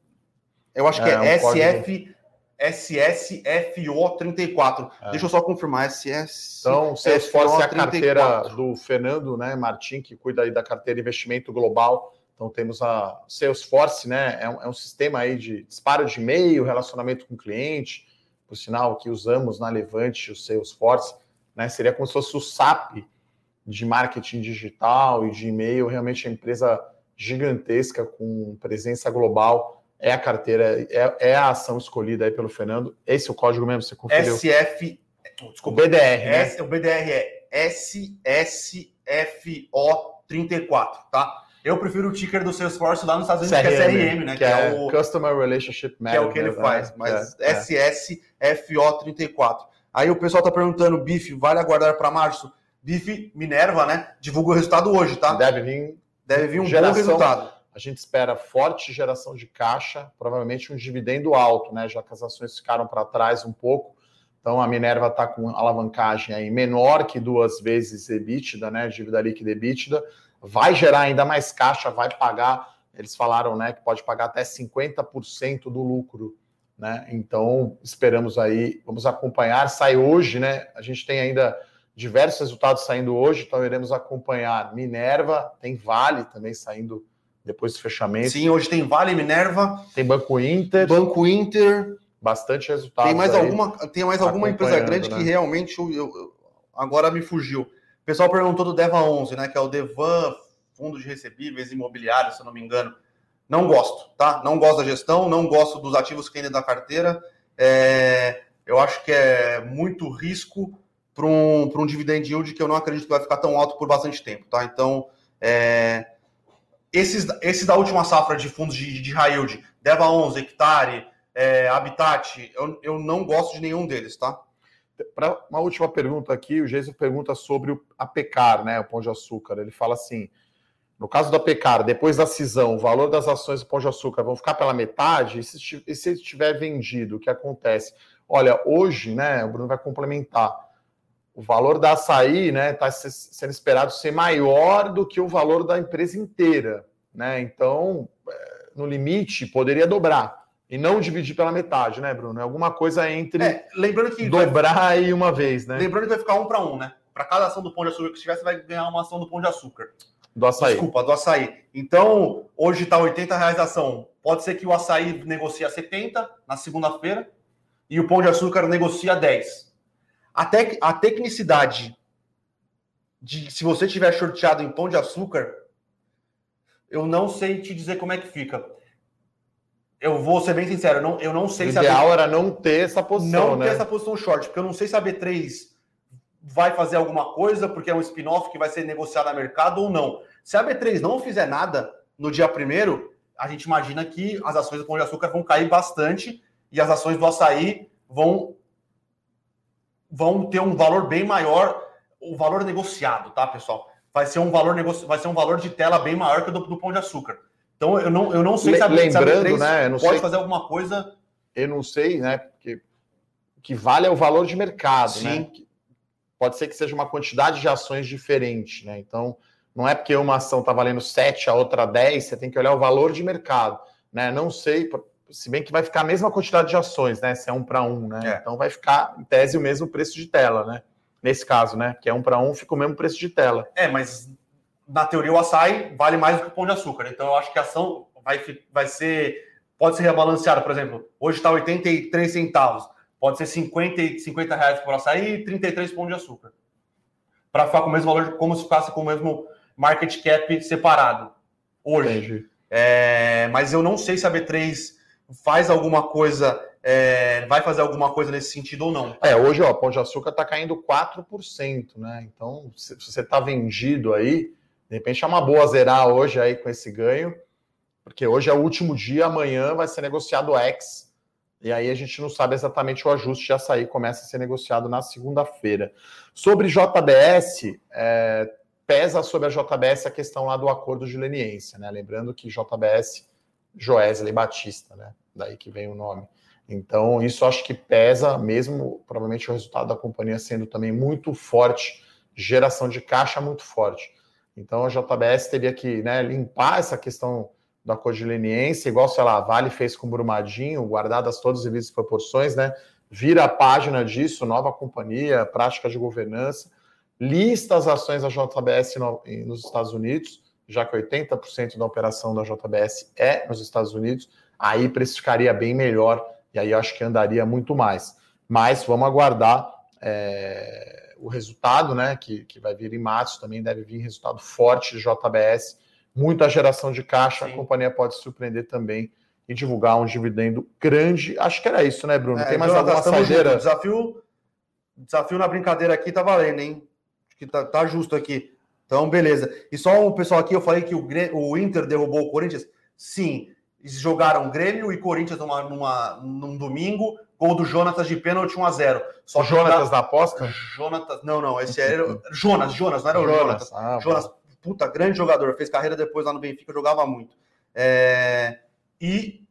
Eu acho que é, é um SF. SSFO34. É. Deixa eu só confirmar, SS.
Então, Salesforce é a carteira do Fernando né, Martim, que cuida aí da carteira investimento global. Então, temos a Salesforce, né? É um, é um sistema aí de disparo de e-mail, relacionamento com o cliente. Por sinal, que usamos na Levante o Salesforce, né? Seria como se fosse o SAP de marketing digital e de e-mail, realmente é uma empresa gigantesca com presença global é a carteira, é, é, a ação escolhida aí pelo Fernando. Esse é o código mesmo, você conferiu?
SF,
desculpa, BDR, né?
S, o BDR é SSFO34, tá? Eu prefiro o ticker do Salesforce lá nos Estados Unidos,
CRM,
que é CRM, né?
Que, que é, é, o Customer Relationship
Manager. Que é o que ele faz, né? mas é, SSFO34. Aí o pessoal tá perguntando, BIF, vale aguardar para março? BIF Minerva, né? Divulga o resultado hoje, tá?
Deve vir.
Deve vir um geração, bom resultado
a gente espera forte geração de caixa, provavelmente um dividendo alto, né? Já que as ações ficaram para trás um pouco. Então a Minerva está com alavancagem aí menor que duas vezes EBITDA, né? Dívida líquida EBITDA. Vai gerar ainda mais caixa, vai pagar. Eles falaram, né, que pode pagar até 50% do lucro, né? Então esperamos aí, vamos acompanhar. Sai hoje, né? A gente tem ainda diversos resultados saindo hoje, então iremos acompanhar Minerva, tem Vale também saindo depois do fechamento.
Sim, hoje tem Vale, Minerva.
Tem Banco Inter.
Banco Inter.
Bastante resultado.
Tem mais alguma, tem mais alguma empresa grande né? que realmente eu, eu, agora me fugiu. O pessoal perguntou do Deva 11, né? Que é o Devan Fundo de Recebíveis Imobiliários, se eu não me engano. Não gosto, tá? Não gosto da gestão, não gosto dos ativos que ainda da carteira. É, eu acho que é muito risco para um, um dividend yield que eu não acredito que vai ficar tão alto por bastante tempo, tá? Então, é, esses, esses da última safra de fundos de, de high yield, Deva 11, Hectare, é, Habitat, eu, eu não gosto de nenhum deles, tá?
Para uma última pergunta aqui, o Geiso pergunta sobre a Pecar, né, o Pão de Açúcar. Ele fala assim: no caso da Pecar, depois da cisão, o valor das ações do Pão de Açúcar vão ficar pela metade? E se estiver vendido, o que acontece? Olha, hoje, né, o Bruno vai complementar. O valor da açaí, né, está sendo esperado ser maior do que o valor da empresa inteira né? Então, é, no limite, poderia dobrar e não dividir pela metade, né, Bruno? É alguma coisa entre
é, lembrando que
dobrar vai... e uma vez, né?
Lembrando que vai ficar um para um, né? Para cada ação do Pão de Açúcar que tiver, você vai ganhar uma ação do Pão de Açúcar.
Do açaí.
Desculpa, do açaí. Então, hoje está 80 reais a ação. Pode ser que o açaí negocie a 70 na segunda-feira e o Pão de Açúcar negocia 10. A, tec a tecnicidade de se você tiver shorteado em Pão de Açúcar eu não sei te dizer como é que fica. Eu vou ser bem sincero, eu não, eu não sei
o se ideal a... era não ter essa posição,
não
né?
ter essa posição short, porque eu não sei se a B3 vai fazer alguma coisa, porque é um spin-off que vai ser negociado a mercado ou não. Se a B3 não fizer nada no dia primeiro, a gente imagina que as ações do Pão de Açúcar vão cair bastante e as ações do açaí vão, vão ter um valor bem maior, o valor negociado, tá, pessoal? vai ser um valor negoci... vai ser um valor de tela bem maior que o do, do pão de açúcar. Então eu não, eu não sei
se a, lembrando, né,
pode
sei,
fazer alguma coisa.
Eu não sei, né? Porque o que vale é o valor de mercado, né? Sim. né? Pode ser que seja uma quantidade de ações diferente, né? Então não é porque uma ação está valendo 7, a outra 10, você tem que olhar o valor de mercado, né? Não sei, se bem que vai ficar a mesma quantidade de ações, né? Se é um para um, né? É. Então vai ficar, em tese, o mesmo preço de tela, né? nesse caso, né? Que é um para um, fica o mesmo preço de tela.
É, mas na teoria o açaí vale mais do que o pão de açúcar. Então eu acho que a ação vai, vai ser. Pode ser rebalanceada, por exemplo, hoje está 83 centavos. Pode ser 50, 50 reais por açaí e 33 pão de açúcar. Para ficar com o mesmo valor, como se ficasse com o mesmo market cap separado. Hoje. É, mas eu não sei se a B3 faz alguma coisa é, vai fazer alguma coisa nesse sentido ou não.
É, hoje, ó, o Pão de Açúcar está caindo 4%, né? Então, se, se você está vendido aí, de repente é uma boa zerar hoje aí com esse ganho, porque hoje é o último dia, amanhã vai ser negociado o X, e aí a gente não sabe exatamente o ajuste já sair, começa a ser negociado na segunda-feira. Sobre JBS, é, pesa sobre a JBS a questão lá do acordo de leniência, né? Lembrando que JBS, Joesley Batista, né? Daí que vem o nome. Então, isso acho que pesa, mesmo provavelmente o resultado da companhia sendo também muito forte, geração de caixa muito forte. Então, a JBS teria que né, limpar essa questão da leniência, igual, sei lá, a Vale fez com Brumadinho, guardadas todas as devidas proporções, né? Vira a página disso, nova companhia, prática de governança, lista as ações da JBS no, nos Estados Unidos, já que 80% da operação da JBS é nos Estados Unidos, aí precificaria bem melhor e aí acho que andaria muito mais. Mas vamos aguardar é, o resultado, né? Que, que vai vir em março, também deve vir resultado forte de JBS, muita geração de caixa, Sim. a companhia pode surpreender também e divulgar um dividendo grande. Acho que era isso, né, Bruno?
É, Tem mais alguma passageira? Desafio, desafio na brincadeira aqui tá valendo, hein? Acho que tá, tá justo aqui. Então, beleza. E só o pessoal aqui, eu falei que o, o Inter derrubou o Corinthians. Sim, eles jogaram Grêmio e Corinthians numa, numa, num domingo, gol do Jonatas de pênalti 1x0.
Só o Jonatas da aposta?
Jonatas, não, não, esse era Jonas, Jonas, não era o Jonas. Jonas, ah, Jonas puta, grande jogador, fez carreira depois lá no Benfica, jogava muito. É, e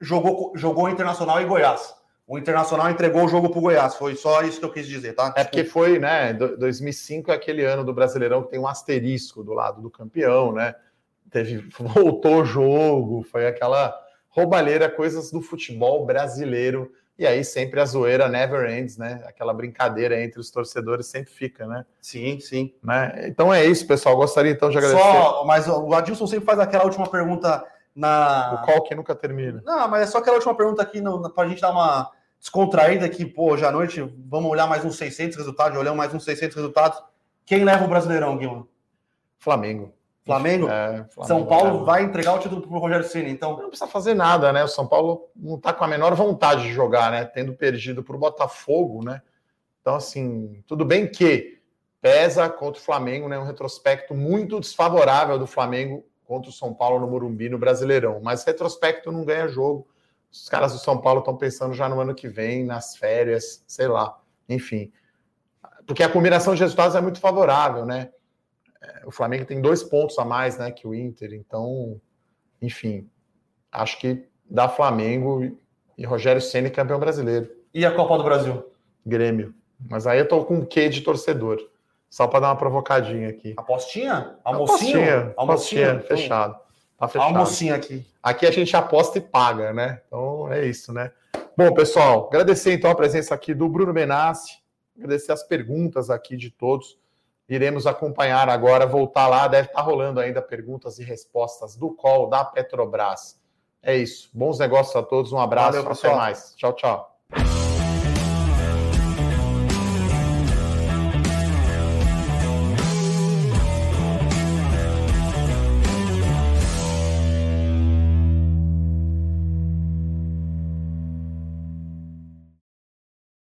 jogou, jogou Internacional e Goiás. O Internacional entregou o jogo para o Goiás. Foi só isso que eu quis dizer, tá?
É porque foi, né? 2005 é aquele ano do Brasileirão que tem um asterisco do lado do campeão, né? teve voltou o jogo, foi aquela roubalheira, coisas do futebol brasileiro. E aí sempre a zoeira never ends, né? Aquela brincadeira entre os torcedores sempre fica, né?
Sim, sim.
Né? Então é isso, pessoal. Gostaria então de agradecer.
Só, mas o Adilson sempre faz aquela última pergunta na.
O qual que nunca termina.
Não, mas é só aquela última pergunta aqui para a gente dar uma descontraída aqui, pô, hoje à noite vamos olhar mais uns 600 resultados, olhando mais uns 600 resultados. Quem leva o Brasileirão, Guilherme?
Flamengo.
Flamengo, é, Flamengo São Paulo é. vai entregar o título para o Rogério Ceni, então
não precisa fazer nada, né? O São Paulo não está com a menor vontade de jogar, né? Tendo perdido para o Botafogo, né? Então assim, tudo bem que pesa contra o Flamengo, né? Um retrospecto muito desfavorável do Flamengo contra o São Paulo no Morumbi no Brasileirão, mas retrospecto não ganha jogo. Os caras do São Paulo estão pensando já no ano que vem, nas férias, sei lá, enfim, porque a combinação de resultados é muito favorável, né? o Flamengo tem dois pontos a mais né, que o Inter, então, enfim, acho que dá Flamengo e Rogério Ceni campeão brasileiro.
E a Copa do Brasil?
Grêmio. Mas aí eu tô com um quê de torcedor. Só para dar uma provocadinha aqui.
Apostinha?
Almocinho? Apostinha, apostinha, fechado. Tá fechado.
Almocinha aqui.
Aqui a gente aposta e paga, né? Então é isso, né? Bom, pessoal, agradecer então a presença aqui do Bruno Benassi, agradecer as perguntas aqui de todos iremos acompanhar agora, voltar lá, deve estar rolando ainda perguntas e respostas do call da Petrobras. É isso. Bons negócios a todos, um abraço, Valeu, até mais. Tchau, tchau.